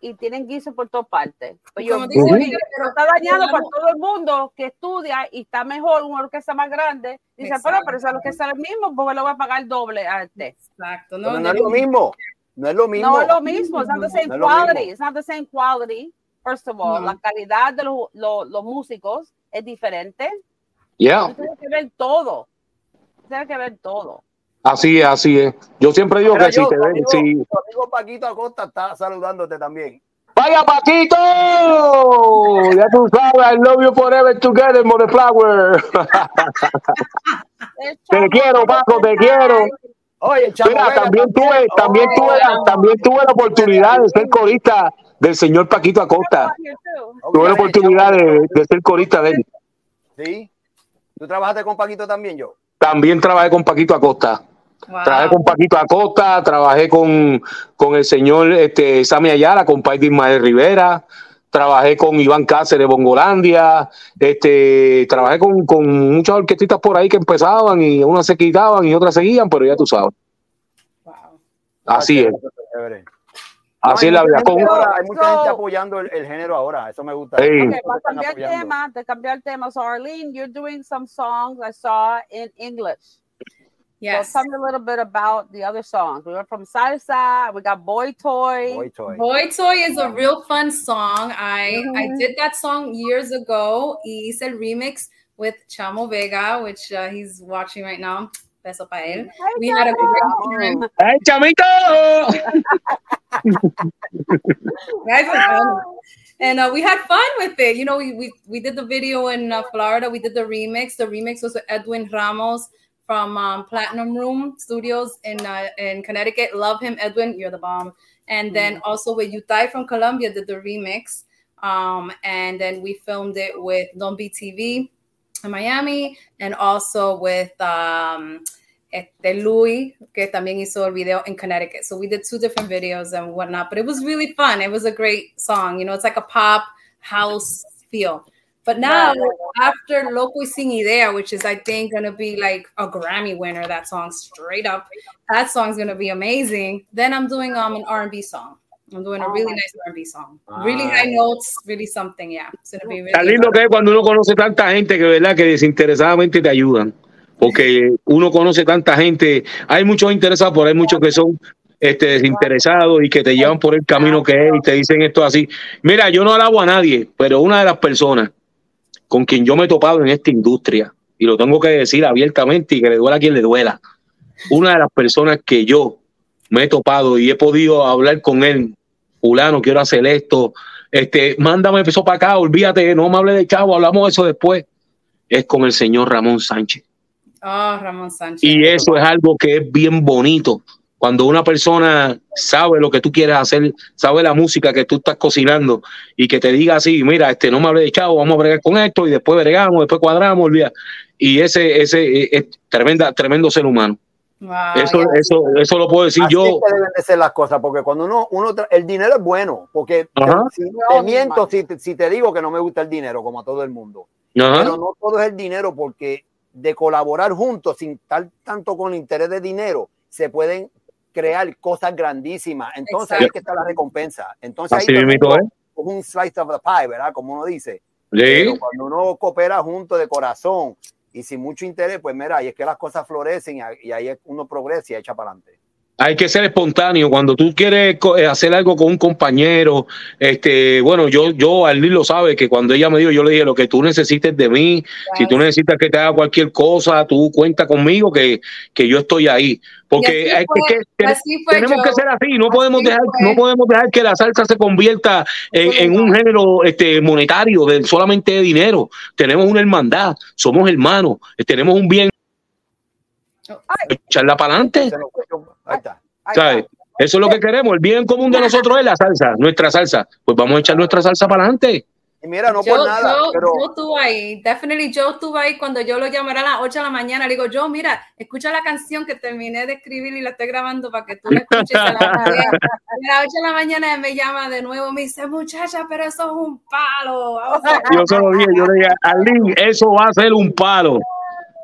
Speaker 2: y tienen guiso por todas partes. Pues yo,
Speaker 5: dice
Speaker 3: Ujú.
Speaker 5: Miguel, pero-
Speaker 2: está dañado para todo el mundo que estudia y está mejor una orquesta más grande. Dice, pero, pero esa orquesta es el mismo, porque lo voy a pagar doble a este.
Speaker 5: Exacto.
Speaker 1: Pero
Speaker 5: No,
Speaker 1: no es lo mismo. No es lo mismo.
Speaker 2: No es lo mismo, it's not the same
Speaker 1: No es lo
Speaker 2: quality.
Speaker 1: mismo.
Speaker 2: It's not the same quality. First of all,
Speaker 5: No.
Speaker 2: la calidad de los, los, los músicos es diferente.
Speaker 3: Yeah.
Speaker 2: Tiene que ver todo. Tiene que ver todo.
Speaker 3: Así es, así es. Yo siempre digo
Speaker 1: Mira,
Speaker 3: que si
Speaker 1: yo,
Speaker 3: te
Speaker 1: tu
Speaker 3: ven,
Speaker 1: amigo,
Speaker 3: si,
Speaker 1: tu amigo Paquito Acosta está saludándote también.
Speaker 3: ¡Vaya, Paquito! Ya tú sabes, I love you forever together, Motherflower. Te quiero, Paco, te quiero.
Speaker 1: Oye,
Speaker 3: Mira, también tuve, también tuve, la- también tuve la oportunidad de ser corista del señor Paquito Acosta. Tuve la oportunidad de, de ser corista de él.
Speaker 1: Sí. ¿Tú trabajaste con Paquito también, yo?
Speaker 3: También trabajé con Paquito Acosta.
Speaker 5: Wow.
Speaker 3: Trabajé con Paquito Acosta, trabajé con, con el señor este, Sammy Ayala, con Pai de Ismael Rivera, trabajé con Iván Cáceres de Bongolandia, este, trabajé con, con muchas orquestistas por ahí que empezaban y unas se quitaban y otras seguían, pero ya tú sabes,
Speaker 5: Wow.
Speaker 3: así es, así
Speaker 1: No,
Speaker 3: es la
Speaker 1: hay
Speaker 3: vida.
Speaker 1: mucha
Speaker 3: Con-
Speaker 1: gente ahora- hay mucha
Speaker 2: So-
Speaker 1: gente apoyando el, el género ahora, eso me gusta.
Speaker 2: Okay,
Speaker 1: Están
Speaker 2: para cambiar el tema, de cambiar el tema. So, Arlene, you're doing some songs I saw in English.
Speaker 5: Yes.
Speaker 2: So, tell me a little bit about the other songs. We went from salsa, we got Boy Toy.
Speaker 1: Boy Toy.
Speaker 5: Boy Toy is a real fun song. I I
Speaker 2: Mhm.
Speaker 5: did that song years ago. Y hice el remix with Chamo Vega, which uh, he's watching right now. Beso pa él. We had a great time.
Speaker 3: ¡Ay, chamito!
Speaker 5: Guys, and uh, we had fun with it. You know, we we, we did the video in uh, Florida. We did the remix. The remix was with Edwin Ramos from um, Platinum Room Studios in uh, in Connecticut. Love him, Edwin. You're the bomb. And then also with Utai from Colombia did the remix. Um, and then we filmed it with Don't Be TV in Miami, and also with um, este Louis, que también hizo el video in Connecticut. So we did two different videos and whatnot, but it was really fun. It was a great song. You know, it's like a pop house feel. But now, after Loco y Sin Idea, which is I think gonna be like a Grammy winner, that song straight up. That song's gonna be amazing. Then I'm doing um an R&B song. I'm doing a really nice R&B song. Really high notes, really something. Yeah, it's gonna be really.
Speaker 3: Tan lindo que es cuando uno conoce tanta gente que verdad que desinteresadamente te ayudan. Porque uno conoce tanta gente, hay muchos interesados, pero hay muchos que son este, desinteresados y que te llevan por el camino que es y te dicen esto así. Mira, yo no alabo a nadie, pero una de las personas con quien yo me he topado en esta industria, y lo tengo que decir abiertamente y que le duela a quien le duela, una de las personas que yo me he topado y he podido hablar con él, fulano, quiero hacer esto, este, mándame eso para acá, olvídate, no me hable de chavo, hablamos de eso después, es con el señor Ramón Sánchez.
Speaker 5: Oh, Ramón Sánchez.
Speaker 3: Y eso es algo que es bien bonito. Cuando una persona sabe lo que tú quieres hacer, sabe la música que tú estás cocinando y que te diga así, mira, este no me hable de chavo, vamos a bregar con esto y después bregamos, después cuadramos, olvida. Y ese, ese es tremenda, tremendo ser humano.
Speaker 5: Wow,
Speaker 3: Eso, eso, eso lo puedo decir
Speaker 1: Así
Speaker 3: yo.
Speaker 1: es que deben de ser las cosas, porque cuando uno, uno el dinero es bueno, porque
Speaker 3: Ajá.
Speaker 1: si te miento si te, si te digo que no me gusta el dinero, como a todo el mundo.
Speaker 3: Ajá.
Speaker 1: Pero no todo es el dinero, porque de colaborar juntos sin estar tanto con el interés de dinero, se pueden crear cosas grandísimas. Entonces ahí es que está la recompensa. Entonces ahí
Speaker 3: Así
Speaker 1: mundo
Speaker 3: es.
Speaker 1: un slice of the pie, ¿verdad? Como uno dice.
Speaker 3: Sí.
Speaker 1: Pero cuando uno coopera junto de corazón y sin mucho interés, pues mira, ahí es que las cosas florecen y ahí- ahí uno progresa y echa para adelante.
Speaker 3: Hay que ser espontáneo. Cuando tú quieres eh, hacer algo con un compañero, este, bueno, yo, yo, Arlene lo sabe, que cuando ella me dijo, yo le dije lo que tú necesites de mí, si tú necesitas que te haga cualquier cosa, tú cuenta conmigo que, que yo estoy ahí. Porque hay que-
Speaker 5: fue-
Speaker 3: que- tenemos que ser así, no
Speaker 5: Así
Speaker 3: podemos dejar,
Speaker 5: fue.
Speaker 3: no podemos dejar que la salsa se convierta en, en un género este, monetario, de solamente de dinero. Tenemos una hermandad, somos hermanos, tenemos un bien, echarla para adelante.
Speaker 1: Ahí está.
Speaker 2: Ahí
Speaker 3: ¿sabes?
Speaker 2: está.
Speaker 3: Eso es lo que queremos. El bien común de nosotros es la salsa, nuestra salsa. Pues vamos a echar nuestra salsa para adelante.
Speaker 1: Y mira, no
Speaker 5: yo,
Speaker 1: por nada,
Speaker 5: yo,
Speaker 1: pero
Speaker 5: yo estuve ahí, definitely yo estuve ahí cuando yo lo llamé a las 8 de la mañana. Le digo, yo, mira, escucha la canción que terminé de escribir y la estoy grabando para que tú la escuches. Se la a las 8 de la mañana él me llama de nuevo, me dice, muchacha, pero eso es un palo. A-
Speaker 3: Yo se lo dije, yo le dije, Arlene, eso va a ser un palo.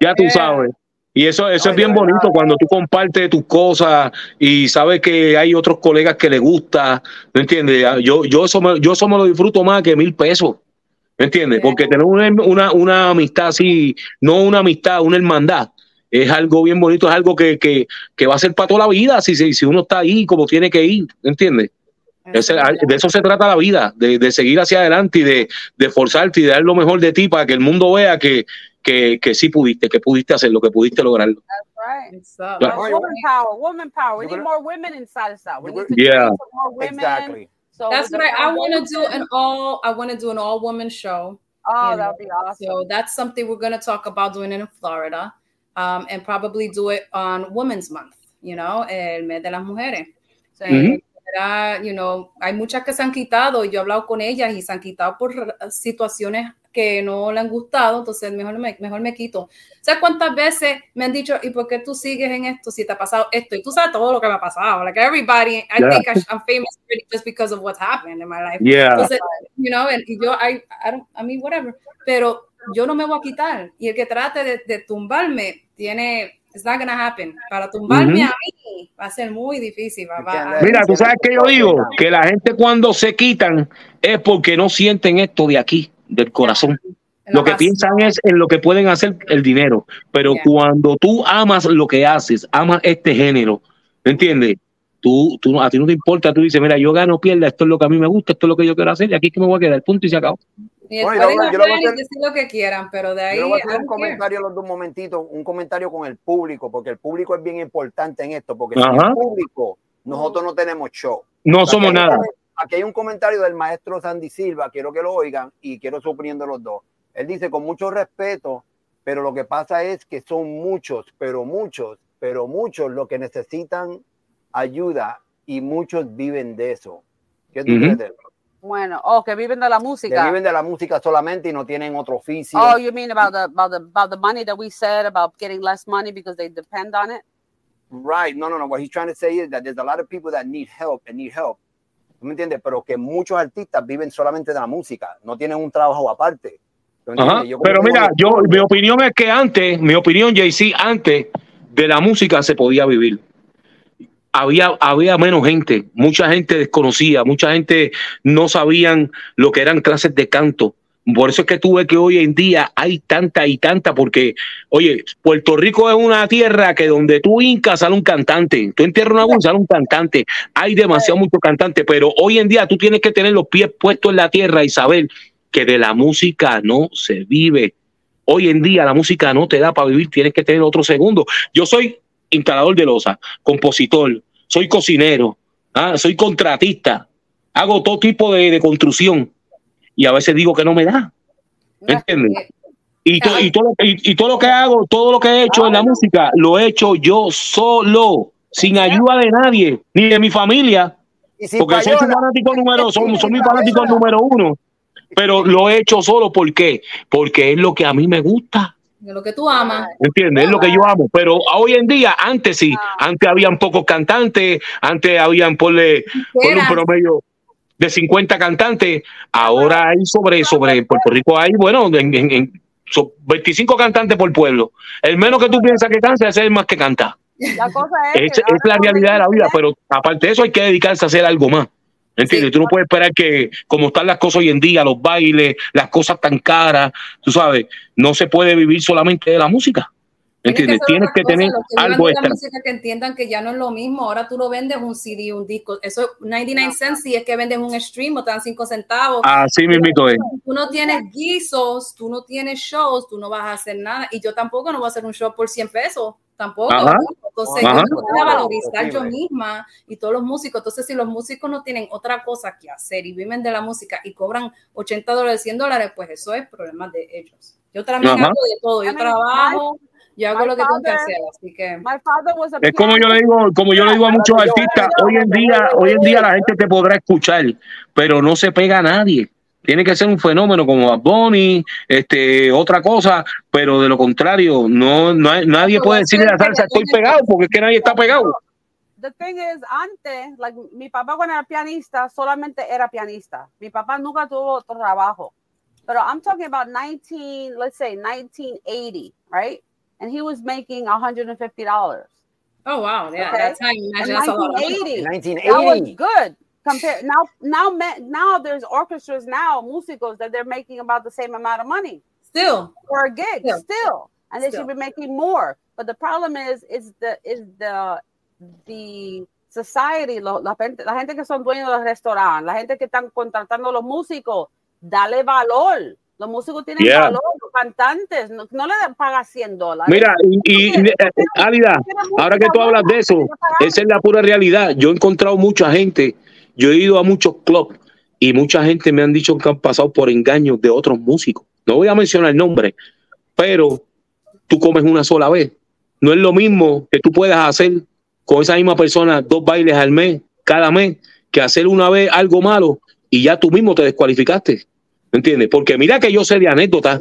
Speaker 3: Ya tú
Speaker 5: Yeah.
Speaker 3: sabes. Y eso, eso
Speaker 1: No,
Speaker 3: es bien bonito cuando tú compartes tus cosas y sabes que hay otros colegas que les gusta, ¿me entiendes? Yo, yo, eso me, yo eso me lo disfruto más que mil pesos, ¿me entiendes? Porque tener una, una, una amistad así, no una amistad, una hermandad, es algo bien bonito, es algo que, que, que va a ser para toda la vida si, si, si uno está ahí como tiene que ir, ¿me entiendes? Ese- de eso se trata la vida, de, de seguir hacia adelante y de, de forzarte y de dar lo mejor de ti para que el mundo vea que, que, que sí pudiste, que pudiste hacer lo que pudiste lograrlo.
Speaker 2: Right.
Speaker 5: It's, uh,
Speaker 3: Yeah.
Speaker 2: Woman power, woman power. We need
Speaker 1: gonna-
Speaker 2: more women in salsa. We need to
Speaker 3: gonna- Yeah.
Speaker 2: more women.
Speaker 1: exactly.
Speaker 2: So
Speaker 5: That's what I, I want to do an all. I want to do an all woman show.
Speaker 2: Oh,
Speaker 5: you
Speaker 2: that would be awesome.
Speaker 5: So that's something we're going to talk about doing in Florida, um, and probably do it on Women's Month. You know, el mes de las mujeres. So,
Speaker 3: Ujú.
Speaker 5: era, you know, hay muchas que se han quitado. y Yo he hablado con ellas y se han quitado por situaciones que no le han gustado. Entonces mejor me, mejor me quito. ¿Sabes cuántas veces me han dicho y por qué tú sigues en esto si te ha pasado esto? Y tú sabes todo lo que me ha pasado. Like everybody, I
Speaker 3: Yeah.
Speaker 5: think I'm famous just because of what's happened in my life.
Speaker 3: Yeah.
Speaker 5: Entonces, you know, and- y yo, I, I, don't, I mean, whatever. Pero yo no me voy a quitar. Y el que trate de, de tumbarme tiene, it's not gonna happen. Para tumbarme
Speaker 3: Ujú.
Speaker 5: a mí va a ser muy difícil. Va,
Speaker 1: You
Speaker 5: va-
Speaker 1: can't
Speaker 5: a-
Speaker 1: let-
Speaker 3: Mira, tú sabes que yo digo que la gente cuando se quitan es porque no sienten esto de aquí, del corazón. Lo que piensan es en lo que pueden hacer el dinero. Pero
Speaker 5: Yeah.
Speaker 3: cuando tú amas lo que haces, amas este género, ¿me entiendes? Tú, tú, a ti no te importa, tú dices, mira, yo gano, pierda, esto es lo que a mí me gusta, esto es lo que yo quiero hacer, y aquí es que me voy a quedar, punto y se acabó.
Speaker 5: Y
Speaker 1: Bueno,
Speaker 5: pueden
Speaker 1: yo lo- yo hacer-
Speaker 5: decir que quieran, pero de ahí.
Speaker 1: Yo voy a hacer un comentario los dos momentitos, un comentario con el público, porque el público es bien importante en esto, porque sin el público nosotros no tenemos show.
Speaker 3: No somos nada.
Speaker 1: Aquí hay un comentario del maestro Sandy Silva, quiero que lo oigan y quiero su opinión de los dos. Él dice con mucho respeto, pero lo que pasa es que son muchos, pero muchos, pero muchos los que necesitan ayuda y muchos viven de eso. ¿Qué tú crees?
Speaker 2: Bueno, oh, que viven de la
Speaker 1: Que
Speaker 2: música.
Speaker 1: viven de la música solamente y no tienen otro oficio.
Speaker 2: Oh, you mean about the about the about the money that we said about getting less money because they depend on it?
Speaker 1: Right. No, no, no. What he's trying to say is that there's a lot of people that need help and need help. ¿Tú me entiendes? Pero que muchos artistas viven solamente de la música, no tienen un trabajo aparte.
Speaker 3: Pero mira,
Speaker 1: mi
Speaker 3: yo, mi opinión es que antes, mi opinión, JC, antes de la música se podía vivir. Había, había menos gente, mucha gente desconocía, mucha gente no sabían lo que eran clases de canto. Por eso es que tú ves que hoy en día hay tanta y tanta, porque, oye, Puerto Rico es una tierra que donde tú hincas sale un cantante, tú entierras una voz sale un cantante, hay demasiado mucho cantante, pero hoy en día tú tienes que tener los pies puestos en la tierra y saber que de la música no se vive. Hoy en día la música no te da para vivir, tienes que tener otro segundo. Yo soy instalador de losa, compositor, soy cocinero, ah, soy contratista, hago todo tipo de, de construcción y a veces digo que no me da. ¿Me entiendes? Y, to- y, todo, y, y todo lo que hago, todo lo que he hecho en la música, lo he hecho yo solo, sin ayuda de nadie, ni de mi familia,
Speaker 1: si
Speaker 3: porque soy su fanático número, son, son mi
Speaker 1: Payola-
Speaker 3: fanático número uno. Pero lo he hecho solo, ¿por qué? Porque es lo que a mí me gusta.
Speaker 5: De lo que tú amas.
Speaker 3: ¿Entiendes? Es lo que yo amo. Pero hoy en día, antes sí, antes habían pocos cantantes, antes habían, ponle, ponle un promedio de 50 cantantes. Ahora hay sobre, sobre Puerto Rico hay, bueno, en, en- en- son 25 cantantes por pueblo. El menos que tú piensas que canta es el más que canta.
Speaker 2: La cosa es,
Speaker 3: Es,
Speaker 2: que
Speaker 3: es la realidad de la vida, pero aparte de eso hay que dedicarse a hacer algo más. ¿Entiendes?
Speaker 5: Sí.
Speaker 3: Tú no puedes esperar que, como están las cosas hoy en día, los bailes, las cosas tan caras, tú sabes, no se puede vivir solamente de la música. ¿Entiendes? Tienes que tener algo extra.
Speaker 5: que entiendan que ya no es lo mismo. Ahora tú lo vendes un CD, un disco. Eso 99 cents si es que vendes un stream o te dan 5 centavos.
Speaker 3: Así mismito es.
Speaker 5: tú no tienes guisos, tú no tienes shows, tú no vas a hacer nada. Y yo tampoco no voy a hacer un show por 100 pesos, tampoco.
Speaker 3: Ajá.
Speaker 5: Entonces,
Speaker 3: Ajá.
Speaker 5: yo voy a valorizar yo misma y todos los músicos. Entonces, si los músicos no tienen otra cosa que hacer y viven de la música y cobran 80 dólares, 100 dólares, pues eso es problema de ellos. Yo también
Speaker 3: Ajá.
Speaker 5: hago de todo. Yo trabajo, yo hago
Speaker 2: my
Speaker 5: lo que tengo que
Speaker 2: father-
Speaker 5: hacer. Así que.
Speaker 2: A
Speaker 3: Es como yo le digo, como yo le digo a muchos artistas, hoy en día, hoy en día la gente te podrá escuchar, pero no se pega a nadie. Tiene que ser un fenómeno como Bad Bunny, este, otra cosa, pero de lo contrario, no, no hay- nadie puede decirle a la salsa estoy pegado, porque es que nadie está pegado.
Speaker 2: The thing is, antes, like, mi papá cuando era pianista, solamente era pianista. Mi papá nunca tuvo otro trabajo. Pero I'm talking about 19, let's say 1980, right? And he was making $150.
Speaker 5: Oh, wow. Yeah,
Speaker 2: Okay.
Speaker 5: that's how you imagine. That's a lot of money.
Speaker 2: 1980. That was
Speaker 1: 1980.
Speaker 2: good. Compared now, now, me- now there's orchestras now, musicos that they're making about the same amount of money
Speaker 5: Still.
Speaker 2: for a gig,
Speaker 5: Still.
Speaker 2: still, and they
Speaker 5: Still.
Speaker 2: should be making more. But the problem is, is the is the the society, lo- la, gente, la gente que son dueños de los restaurantes, la gente que están contratando a los músicos, dale valor. Los músicos tienen
Speaker 3: Yeah.
Speaker 2: valor, los cantantes, no, no le pagas 100 dólares.
Speaker 3: Mira, y, y, eh, Álida, ahora que tú hablas de eso, esa es la pura realidad. Yo he encontrado mucha gente, yo he ido a muchos clubs y mucha gente me han dicho que han pasado por engaños de otros músicos. No voy a mencionar el nombre, pero tú comes una sola vez. No es lo mismo que tú puedas hacer con esa misma persona dos bailes al mes, cada mes, que hacer una vez algo malo y ya tú mismo te descualificaste. ¿Me entiendes? Porque mira que yo sé de anécdotas,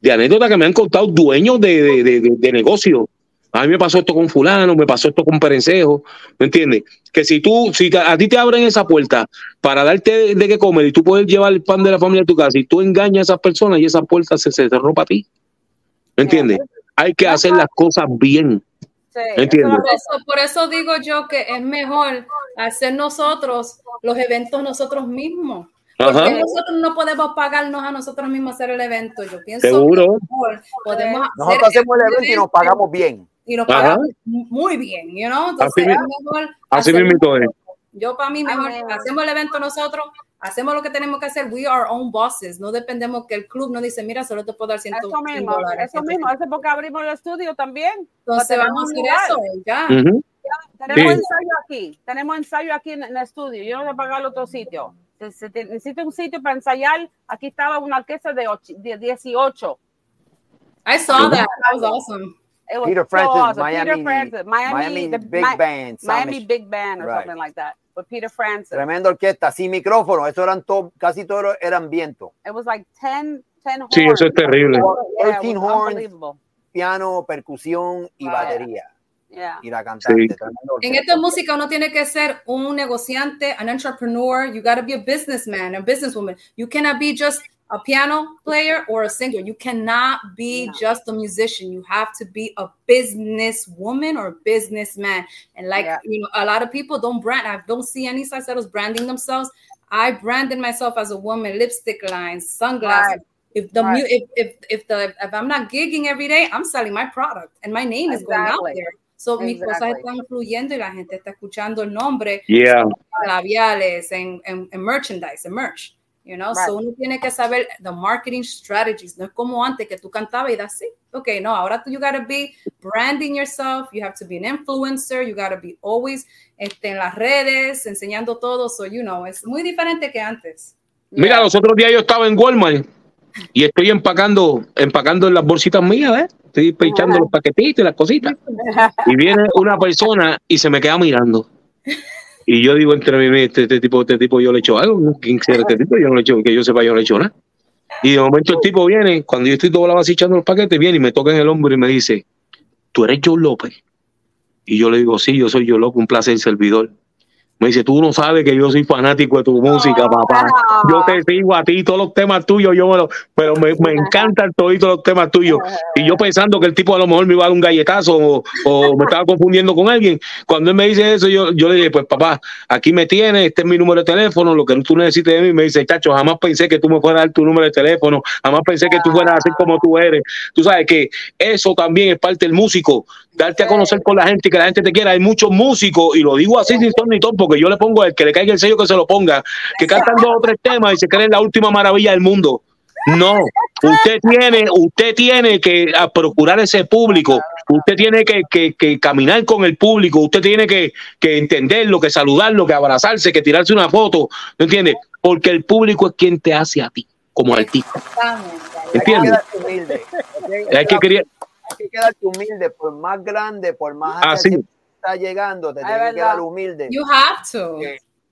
Speaker 3: de anécdotas que me han contado dueños de, de, de, de- negocios. A mí me pasó esto con fulano, me pasó esto con Perencejo, ¿me entiendes? Que si tú, si a ti te abren esa puerta para darte de, qué comer y tú puedes llevar el pan de la familia a tu casa y tú engañas a esas personas y esa puerta se, se cerró para ti, ¿me entiendes? Hay que hacer las cosas bien,
Speaker 2: Sí,
Speaker 3: entiendo.
Speaker 5: Por eso, por eso digo yo que es mejor hacer nosotros los eventos nosotros mismos. Porque
Speaker 3: Ajá.
Speaker 5: nosotros no podemos pagarnos a nosotros mismos hacer el evento. Yo pienso
Speaker 3: Seguro.
Speaker 5: que mejor podemos hacer
Speaker 1: Nosotros hacemos el evento y nos pagamos bien.
Speaker 5: y nos
Speaker 3: Ajá.
Speaker 5: pagamos muy bien, you know? Entonces
Speaker 3: Así mismo-
Speaker 5: mejor
Speaker 3: así mismito es.
Speaker 5: Yo para mí mejor
Speaker 2: Amén.
Speaker 5: hacemos el evento nosotros, hacemos lo que tenemos que hacer. We are our own bosses. No dependemos que el club nos dice, mira, solo te puedo dar 100
Speaker 2: Eso
Speaker 5: 100
Speaker 2: mismo,
Speaker 5: dólares.
Speaker 2: eso mismo, es porque abrimos el estudio también.
Speaker 5: Entonces vamos a hacer eso, ya.
Speaker 3: Ujú.
Speaker 2: Tenemos
Speaker 3: Sí.
Speaker 2: ensayo aquí, tenemos ensayo aquí en, en el estudio. Yo no voy a pagar otro sitio. Si, si te- necesito un sitio para ensayar, aquí estaba una orquesta de, och- de 18.
Speaker 5: I saw that. That was awesome.
Speaker 2: It was
Speaker 1: Peter
Speaker 2: so
Speaker 1: Francis,
Speaker 2: awesome.
Speaker 1: Miami,
Speaker 2: Peter Francis, Miami,
Speaker 1: Miami
Speaker 2: the-
Speaker 1: Big
Speaker 2: Mi-
Speaker 1: Band.
Speaker 2: Miami Big Band or
Speaker 1: Right.
Speaker 2: something like that. But Peter Francis,
Speaker 1: Tremenda orquesta, sin micrófono. Eso eran todo, casi todos eran viento.
Speaker 2: it was like 10, 10 horns.
Speaker 3: Sí, eso es terrible.
Speaker 2: Yeah, it
Speaker 1: 13
Speaker 2: was
Speaker 1: horns.
Speaker 2: unbelievable.
Speaker 1: Piano, percusión y
Speaker 2: Right.
Speaker 1: batería.
Speaker 2: Yeah.
Speaker 1: Y la cantante.
Speaker 3: Sí.
Speaker 1: tremenda
Speaker 5: En esta música uno tiene que ser un negociante, an entrepreneur. You got to be a businessman, a businesswoman. You cannot be just a piano player or a singer. You cannot be
Speaker 2: No.
Speaker 5: just a musician. You have to be a businesswoman or a businessman. And like
Speaker 2: Yeah.
Speaker 5: you know, a lot of people don't brand. I don't see any salseros branding themselves. I branded myself as a woman, lipstick lines, sunglasses.
Speaker 2: Right.
Speaker 5: If the mu-
Speaker 2: Right.
Speaker 5: if, if if the if I'm not gigging every day, I'm selling my product and my name is going out there. So mis cosas
Speaker 2: Exactly.
Speaker 5: están fluyendo y la gente está escuchando el nombre
Speaker 3: Yeah.
Speaker 5: labiales en, en, en merchandise, en merch. You know,
Speaker 2: Right.
Speaker 5: so uno tiene que saber the marketing strategies. No es como antes que tú cantabas y das sí. Okay, no, ahora tú you gotta be branding yourself. You have to be an influencer. You gotta be always este, en las redes enseñando todo. So you know, es muy diferente que antes.
Speaker 3: Mira, los otros días yo estaba en Walmart y estoy empacando, empacando en las bolsitas mías, ¿eh? Estoy echando los paquetitos y las cositas. Y viene una persona y se me queda mirando. Y yo digo entre mí, este, este tipo, este tipo, yo le he hecho algo. ¿Quién será este tipo? Yo no le he hecho, que yo sepa, yo no le he hecho nada. Y de momento el tipo viene, cuando yo estoy doblado así echando los paquetes, viene y me toca en el hombro y me dice, ¿tú eres Joe López? Y yo le digo, sí, yo soy Joe López, un placer servidor. Me dice, tú no sabes que yo soy fanático de tu música, papá. Yo te sigo a ti, todos los temas tuyos, yo me lo- pero me, me encantan todos los temas tuyos. Y yo pensando que el tipo a lo mejor me iba a dar un galletazo o, o me estaba confundiendo con alguien. Cuando él me dice eso, yo, yo le dije, pues papá, aquí me tienes, este es mi número de teléfono, lo que tú necesites de mí. Me dice, chacho, jamás pensé que tú me fueras a dar tu número de teléfono, jamás pensé que tú fueras así como tú eres. Tú sabes que eso también es parte del músico, darte a conocer con la gente y que la gente te quiera. Hay muchos músicos, y lo digo así sin son ni ton, porque yo le pongo el que le caiga el sello que se lo ponga, que cantan dos o tres temas y se creen la última maravilla del mundo. No, usted tiene, usted tiene que a procurar ese público, usted tiene que, que- que caminar con el público, usted tiene que, que entenderlo, que saludarlo, que abrazarse, que tirarse una foto, ¿me entiendes? Porque el público es quien te hace a ti como artista, ¿entiendes? Hay que querer,
Speaker 1: Hay que quedarte humilde, por más grande, por más
Speaker 3: Así.
Speaker 1: Está llegando, te
Speaker 2: Es
Speaker 1: tienes que quedar humilde.
Speaker 5: You have to.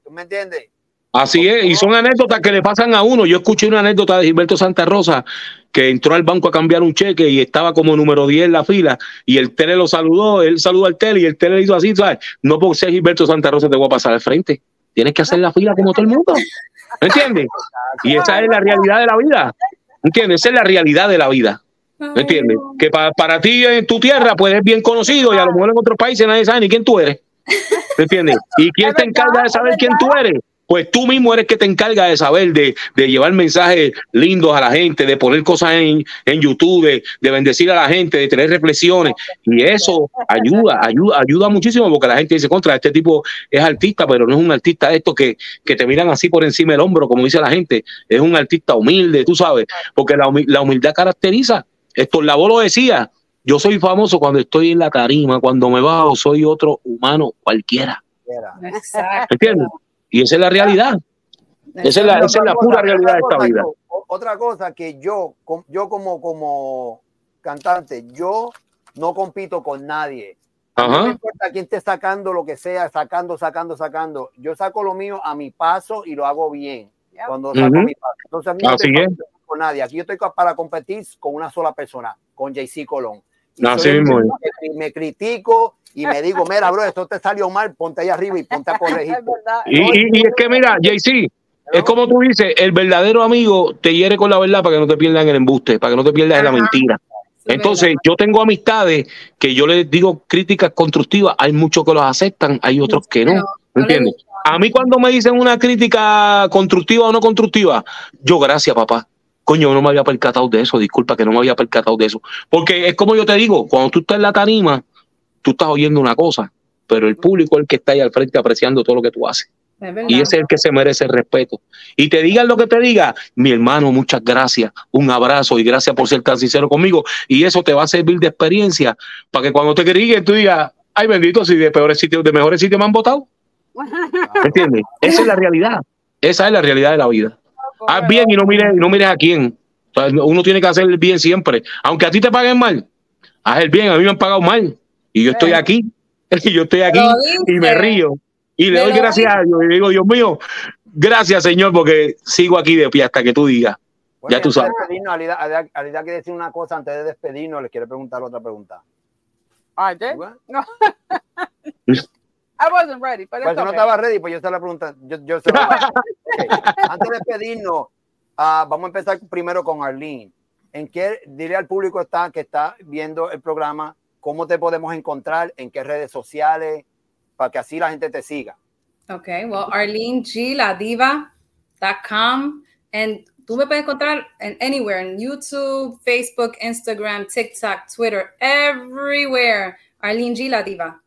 Speaker 1: ¿Tú me entiendes?
Speaker 3: Así es, y son anécdotas que le pasan a uno. Yo escuché una anécdota de Gilberto Santa Rosa que entró al banco a cambiar un cheque y estaba como número 10 en la fila y el tele lo saludó, él saludó al tele y el tele le hizo así, ¿sabes? No por ser Gilberto Santa Rosa te voy a pasar al frente. Tienes que hacer la fila como todo el mundo. ¿Me entiendes? Y esa es la realidad de la vida. ¿Entiendes? Esa es la realidad de la vida. ¿Me entiendes? Que pa- para ti en tu tierra pues es bien conocido y a lo mejor en otros países nadie sabe ni quién tú eres. ¿Me entiendes? ¿Y quién te encarga de saber quién tú eres? Pues tú mismo eres que te encarga de saber, de, de llevar mensajes lindos a la gente, de poner cosas en, en YouTube, de, de bendecir a la gente, de tener reflexiones. Y eso ayuda, ayuda, ayuda muchísimo porque la gente dice, contra, este tipo es artista, pero no es un artista de estos que, que te miran así por encima del hombro, como dice la gente. Es un artista humilde, tú sabes, porque la, la humildad caracteriza. Esto Labo lo decía, yo soy famoso cuando estoy en la tarima, cuando me bajo soy otro humano cualquiera.
Speaker 1: Era.
Speaker 5: Exacto.
Speaker 3: ¿Entiendes? Y esa es la realidad. Esa es la, esa es la pura
Speaker 1: cosa,
Speaker 3: realidad de esta
Speaker 1: cosa,
Speaker 3: vida.
Speaker 1: otra cosa que yo, yo como, como cantante, yo no compito con nadie. A mí No me
Speaker 3: Ajá.
Speaker 1: importa quién esté sacando lo que sea, sacando, sacando, sacando. Yo saco lo mío a mi paso y lo hago bien. Cuando saco
Speaker 3: Ujú.
Speaker 1: mi paso. Entonces, a mí no
Speaker 3: Así es.
Speaker 1: Con nadie. Aquí yo estoy para competir con una sola persona, con JC Colón. Y
Speaker 3: Así
Speaker 1: soy el
Speaker 3: mismo es.
Speaker 1: que me critico y me digo, mira, bro, esto te salió mal, ponte ahí arriba y ponte a corregir.
Speaker 3: Y, y- y es que mira, JC, es como tú dices, el verdadero amigo te hiere con la verdad para que no te pierdas en el embuste, para que no te pierdas en la mentira.
Speaker 5: es
Speaker 3: Entonces, yo tengo amistades que yo les digo críticas constructivas, hay muchos que los aceptan, hay otros que no. ¿Me
Speaker 5: no
Speaker 3: entiendes? A mí cuando me dicen una crítica constructiva o no constructiva, yo gracias, papá. Coño, no me había percatado de eso, disculpa que no me había percatado de eso. Porque es como yo te digo, cuando tú estás en la tarima, tú estás oyendo una cosa, pero el público es el que está ahí al frente apreciando todo lo que tú haces.
Speaker 5: Es.
Speaker 3: Y ese es el que se merece el respeto. Y te digan lo que te diga, mi hermano, muchas gracias, un abrazo y gracias por ser tan sincero conmigo. Y eso te va a servir de experiencia para que cuando te critiquen tú digas, ay bendito, si de peores sitios, de mejores sitios me han votado. ¿Me entiendes? Esa es la realidad. Esa es la realidad de la vida. Haz bien y no mires, y no mires a quién. Uno tiene que hacer el bien siempre. Aunque a ti te paguen mal, haz el bien. A mí me han pagado mal. Y yo estoy aquí. Y yo estoy aquí y me río. Y le doy gracias a Dios. Y digo, Dios mío, gracias, Señor, porque sigo aquí de pie hasta que tú digas.
Speaker 1: Bueno,
Speaker 3: Ya tú sabes.
Speaker 1: despedirnos, Alida, Alida- Alida quiere decir una cosa antes de despedirnos, les quiero preguntar otra pregunta.
Speaker 2: I did?
Speaker 1: Bueno,
Speaker 2: No. I wasn't ready, but
Speaker 1: Pues si no
Speaker 2: okay.
Speaker 1: estaba ready, pues yo se la pregunta. Yo, yo se la. Ok. Antes de despedirnos, ah, vamos a empezar primero con Arlene. ¿En qué, dile al público está, que está viendo el programa, cómo te podemos encontrar, en qué redes sociales, para que así la gente te siga?
Speaker 5: Okay, well, Arlene G, la diva.com. And tú me puedes encontrar en anywhere, en YouTube, Facebook, Instagram, TikTok, Twitter, everywhere. Arlene G, la diva.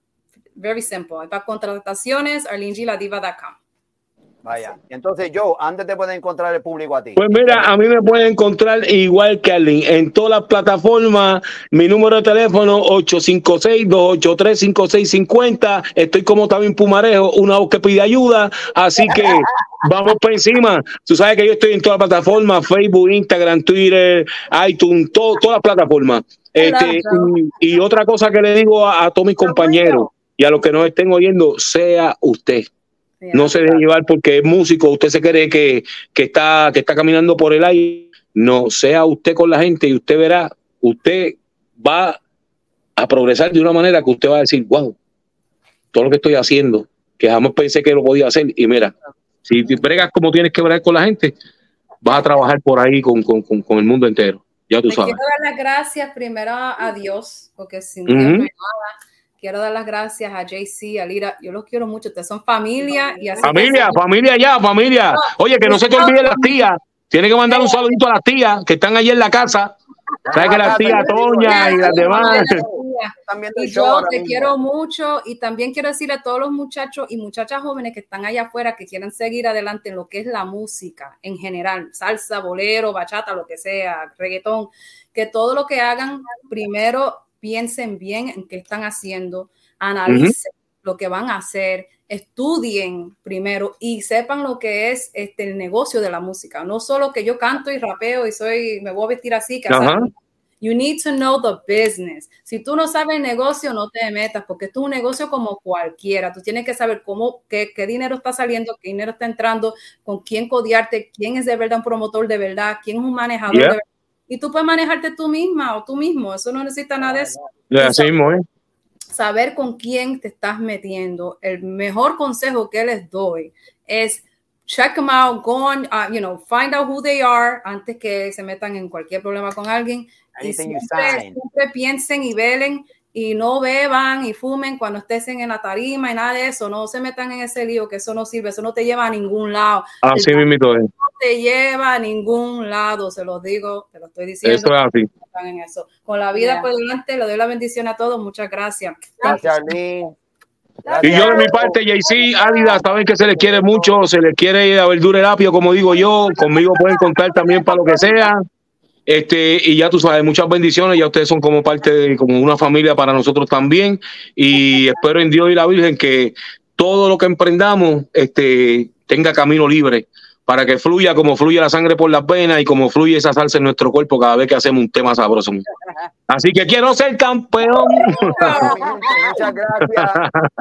Speaker 5: Very simple. Para contrataciones, arlenegiladiva.com.
Speaker 1: Vaya. Entonces, yo, antes te puede encontrar el público a ti.
Speaker 3: Pues mira, a mí me pueden encontrar igual que Arlene en todas las plataformas. Mi número de teléfono 856-283-5650. Estoy como también Pumarejo, una voz que pide ayuda. Así que vamos por encima. Tú sabes que yo estoy en todas las plataformas: Facebook, Instagram, Twitter, iTunes, todo- todas las plataformas. Este, y, y otra cosa que le digo a, a todos mis compañeros y a los que nos estén oyendo, sea usted. No se deje llevar porque es músico, usted se cree que, que está, que está caminando por el aire. No, sea usted con la gente y usted verá, usted va a progresar de una manera que usted va a decir, wow, todo lo que estoy haciendo que jamás pensé que lo podía hacer. Y mira, si te bregas como tienes que bregar con la gente, vas a trabajar por ahí con, con, con, con el mundo entero. Ya tú sabes.
Speaker 5: quiero dar las gracias primero a Dios, porque sin Dios
Speaker 3: Ujú.
Speaker 5: no hay nada. Quiero dar las gracias a JC, a Lira. Yo los quiero mucho. Ustedes son familia. Y así
Speaker 3: Familia, familia ya, familia. Oye, que no se te olviden las tías. Tienes que mandar un saludito a las tías que están allí en la casa. Sabes que las tías Toña y las demás.
Speaker 5: Y yo te
Speaker 1: mismo.
Speaker 5: quiero mucho y también quiero decirle a todos los muchachos y muchachas jóvenes que están allá afuera que quieren seguir adelante en lo que es la música en general, salsa, bolero, bachata, lo que sea, reggaetón, que todo lo que hagan primero piensen bien en qué están haciendo, analicen lo que van a hacer, estudien primero y sepan lo que es este el negocio de la música, no solo que yo canto y rapeo y soy me voy a vestir así, que
Speaker 3: Ajá.
Speaker 5: You need to know the business. Si tú no sabes el negocio, no te metas, porque esto es un negocio como cualquiera. Tú tienes que saber cómo, qué, qué dinero está saliendo, qué dinero está entrando, con quién codiarte, quién es de verdad un promotor de verdad, quién es un manejador
Speaker 3: Yeah.
Speaker 5: de verdad. Y tú puedes manejarte tú misma o tú mismo. Eso no necesita nada de eso.
Speaker 3: Mismo, ¿eh?
Speaker 5: Saber con quién te estás metiendo. El mejor consejo que les doy es check them out, go on, uh, you know, find out who they are antes que se metan en cualquier problema con alguien. Y
Speaker 1: Anything
Speaker 5: siempre piensen y velen y no beban y fumen cuando estén en la tarima y nada de eso. No se metan en ese lío, que eso no sirve, eso no te lleva a ningún lado.
Speaker 3: Así mismo es.
Speaker 5: no te lleva a ningún lado, se los digo, te lo estoy diciendo.
Speaker 3: Eso es así.
Speaker 5: están en eso. Con la vida
Speaker 2: Yeah.
Speaker 5: por delante, le doy la bendición a todos. Muchas gracias.
Speaker 1: Gracias, Arlene.
Speaker 3: Y yo de mi parte, JC, Álida, saben que se les quiere mucho, se les quiere a verdura el apio, como digo yo, conmigo pueden contar también para lo que sea. Este, y ya tú sabes, muchas bendiciones, ya ustedes son como parte de como una familia para nosotros también. Y espero en Dios y la Virgen que todo lo que emprendamos este, tenga camino libre para que fluya como fluye la sangre por las venas y como fluye esa salsa en nuestro cuerpo cada vez que hacemos un tema sabroso. Así que quiero ser campeón.
Speaker 1: Muchas gracias.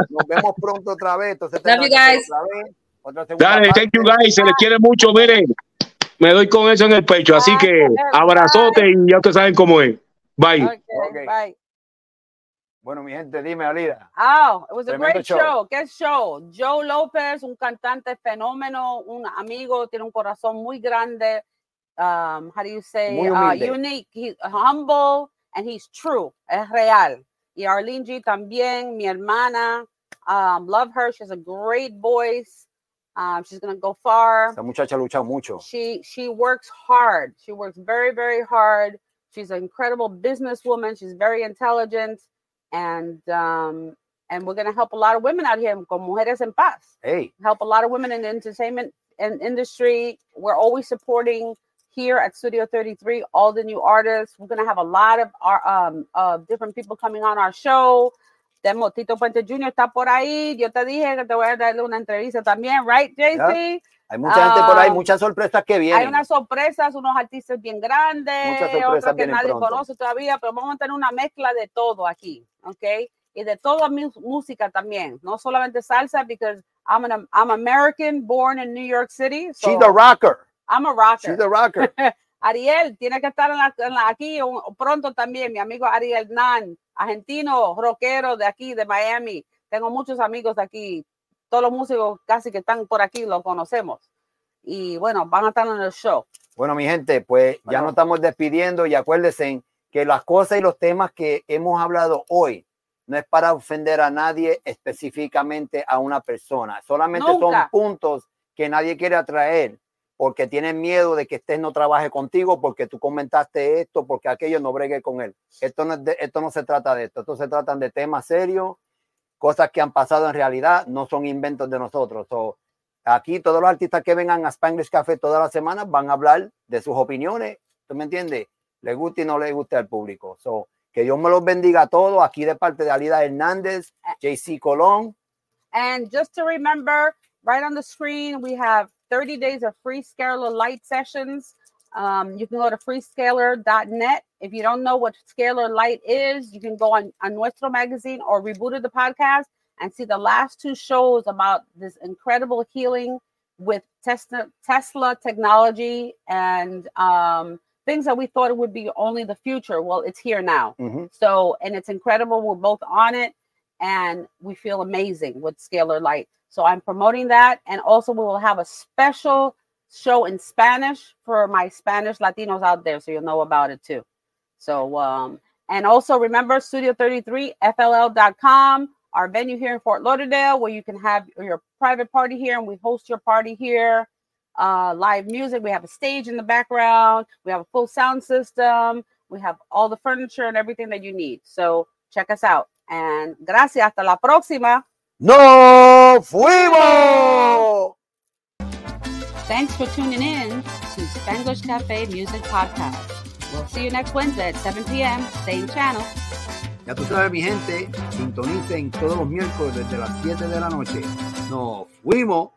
Speaker 1: Nos vemos pronto otra vez. Entonces,
Speaker 5: Love you guys.
Speaker 1: otra vez, otra segunda
Speaker 3: Dale, thank you guys, se les quiere mucho, miren, me doy con eso en el pecho, así que abrazote y ya ustedes saben cómo es. Bye.
Speaker 2: Okay,
Speaker 1: Ok.
Speaker 2: bye.
Speaker 1: Bueno, mi gente, dime, Alida.
Speaker 2: Oh, it was a
Speaker 1: Tremendo
Speaker 2: great
Speaker 1: show.
Speaker 2: show. Qué show. Joe López, un cantante fenómeno, un amigo, tiene un corazón muy grande. Um, how do you say?
Speaker 1: Muy
Speaker 2: Uh,
Speaker 1: humilde.
Speaker 2: unique. He's humble and he's true. Es real. Y Arlene G también, mi hermana. Um, love her. She has a great voice. Um, she's gonna go far.
Speaker 1: Esta muchacha lucha mucho.
Speaker 2: She she works hard. She works very very hard. She's an incredible businesswoman. She's very intelligent, and um, and we're gonna help a lot of women out here con Mujeres en Paz.
Speaker 1: Hey,
Speaker 2: Help a lot of women in the entertainment and industry. We're always supporting here at Studio 33 all the new artists. We're gonna have a lot of our um of different people coming on our show. Tenemos Tito Puente Jr. está por ahí. Yo te dije que te voy a darle una entrevista también, right, JC?
Speaker 1: hay mucha gente por ahí,
Speaker 2: Ah,
Speaker 1: muchas sorpresas que
Speaker 2: Hay
Speaker 1: vienen.
Speaker 2: unas sorpresas, unos artistas bien grandes, otros que nadie
Speaker 1: pronto.
Speaker 2: conoce todavía, pero vamos a tener una mezcla de todo aquí, ¿ok? Y de toda mu- música también, no solamente salsa, because I'm an I'm American, born in New York City, so
Speaker 1: She's the rocker.
Speaker 2: I'm a rocker.
Speaker 1: She's the rocker.
Speaker 2: Ariel tiene que estar en la, en la- aquí pronto también, mi amigo Ariel Nan, argentino, rockero de aquí, de Miami. Tengo muchos amigos de aquí, todos los músicos casi que están por aquí los conocemos. Y bueno, van a estar en el show.
Speaker 1: Bueno, mi gente, pues ya nos estamos despidiendo y acuérdense que las cosas y los temas que hemos hablado hoy no es para ofender a nadie específicamente a una persona. Solamente son puntos que nadie quiere atraer porque tienen miedo de que Estés no trabaje contigo, porque tú comentaste esto, porque aquello no bregue con él. Esto no, esto no se trata de esto, esto se tratan de temas serios, cosas que han pasado en realidad, no son inventos de nosotros. So, aquí todos los artistas que vengan a Spanglish Café todas las semanas van a hablar de sus opiniones, ¿tú me entiendes? Le guste y no le guste al público. So, que Dios me los bendiga a todos, aquí de parte de Alida Hernández, JC Colón,
Speaker 2: And just to remember, right on the screen, we have 30 days of free scalar light sessions. Um, you can go to freescalar.net. If you don't know what scalar light is, you can go on, on Nuestro Magazine or Rebooted the podcast and see the last two shows about this incredible healing with Tesla, Tesla technology and um, things that we thought it would be only the future. Well, it's here now.
Speaker 1: Ujú.
Speaker 2: So, and it's incredible. We're both on it. And we feel amazing with Scalar Light. So I'm promoting that. And also, we will have a special show in Spanish for my Spanish Latinos out there. So you'll know about it too. So, um, and also remember Studio 33, FLL.com, our venue here in Fort Lauderdale, where you can have your private party here and we host your party here. Uh, live music. We have a stage in the background. We have a full sound system. We have all the furniture and everything that you need. So check us out. And gracias. Hasta la próxima.
Speaker 1: ¡No fuimos!
Speaker 2: Thanks for tuning in to Spanglish Cafe Music Podcast. We'll see you next Wednesday at 7 p.m. Same channel.
Speaker 1: Ya tú sabes, mi gente, sintonicen todos los miércoles desde las 7 de la noche. ¡Nos fuimos!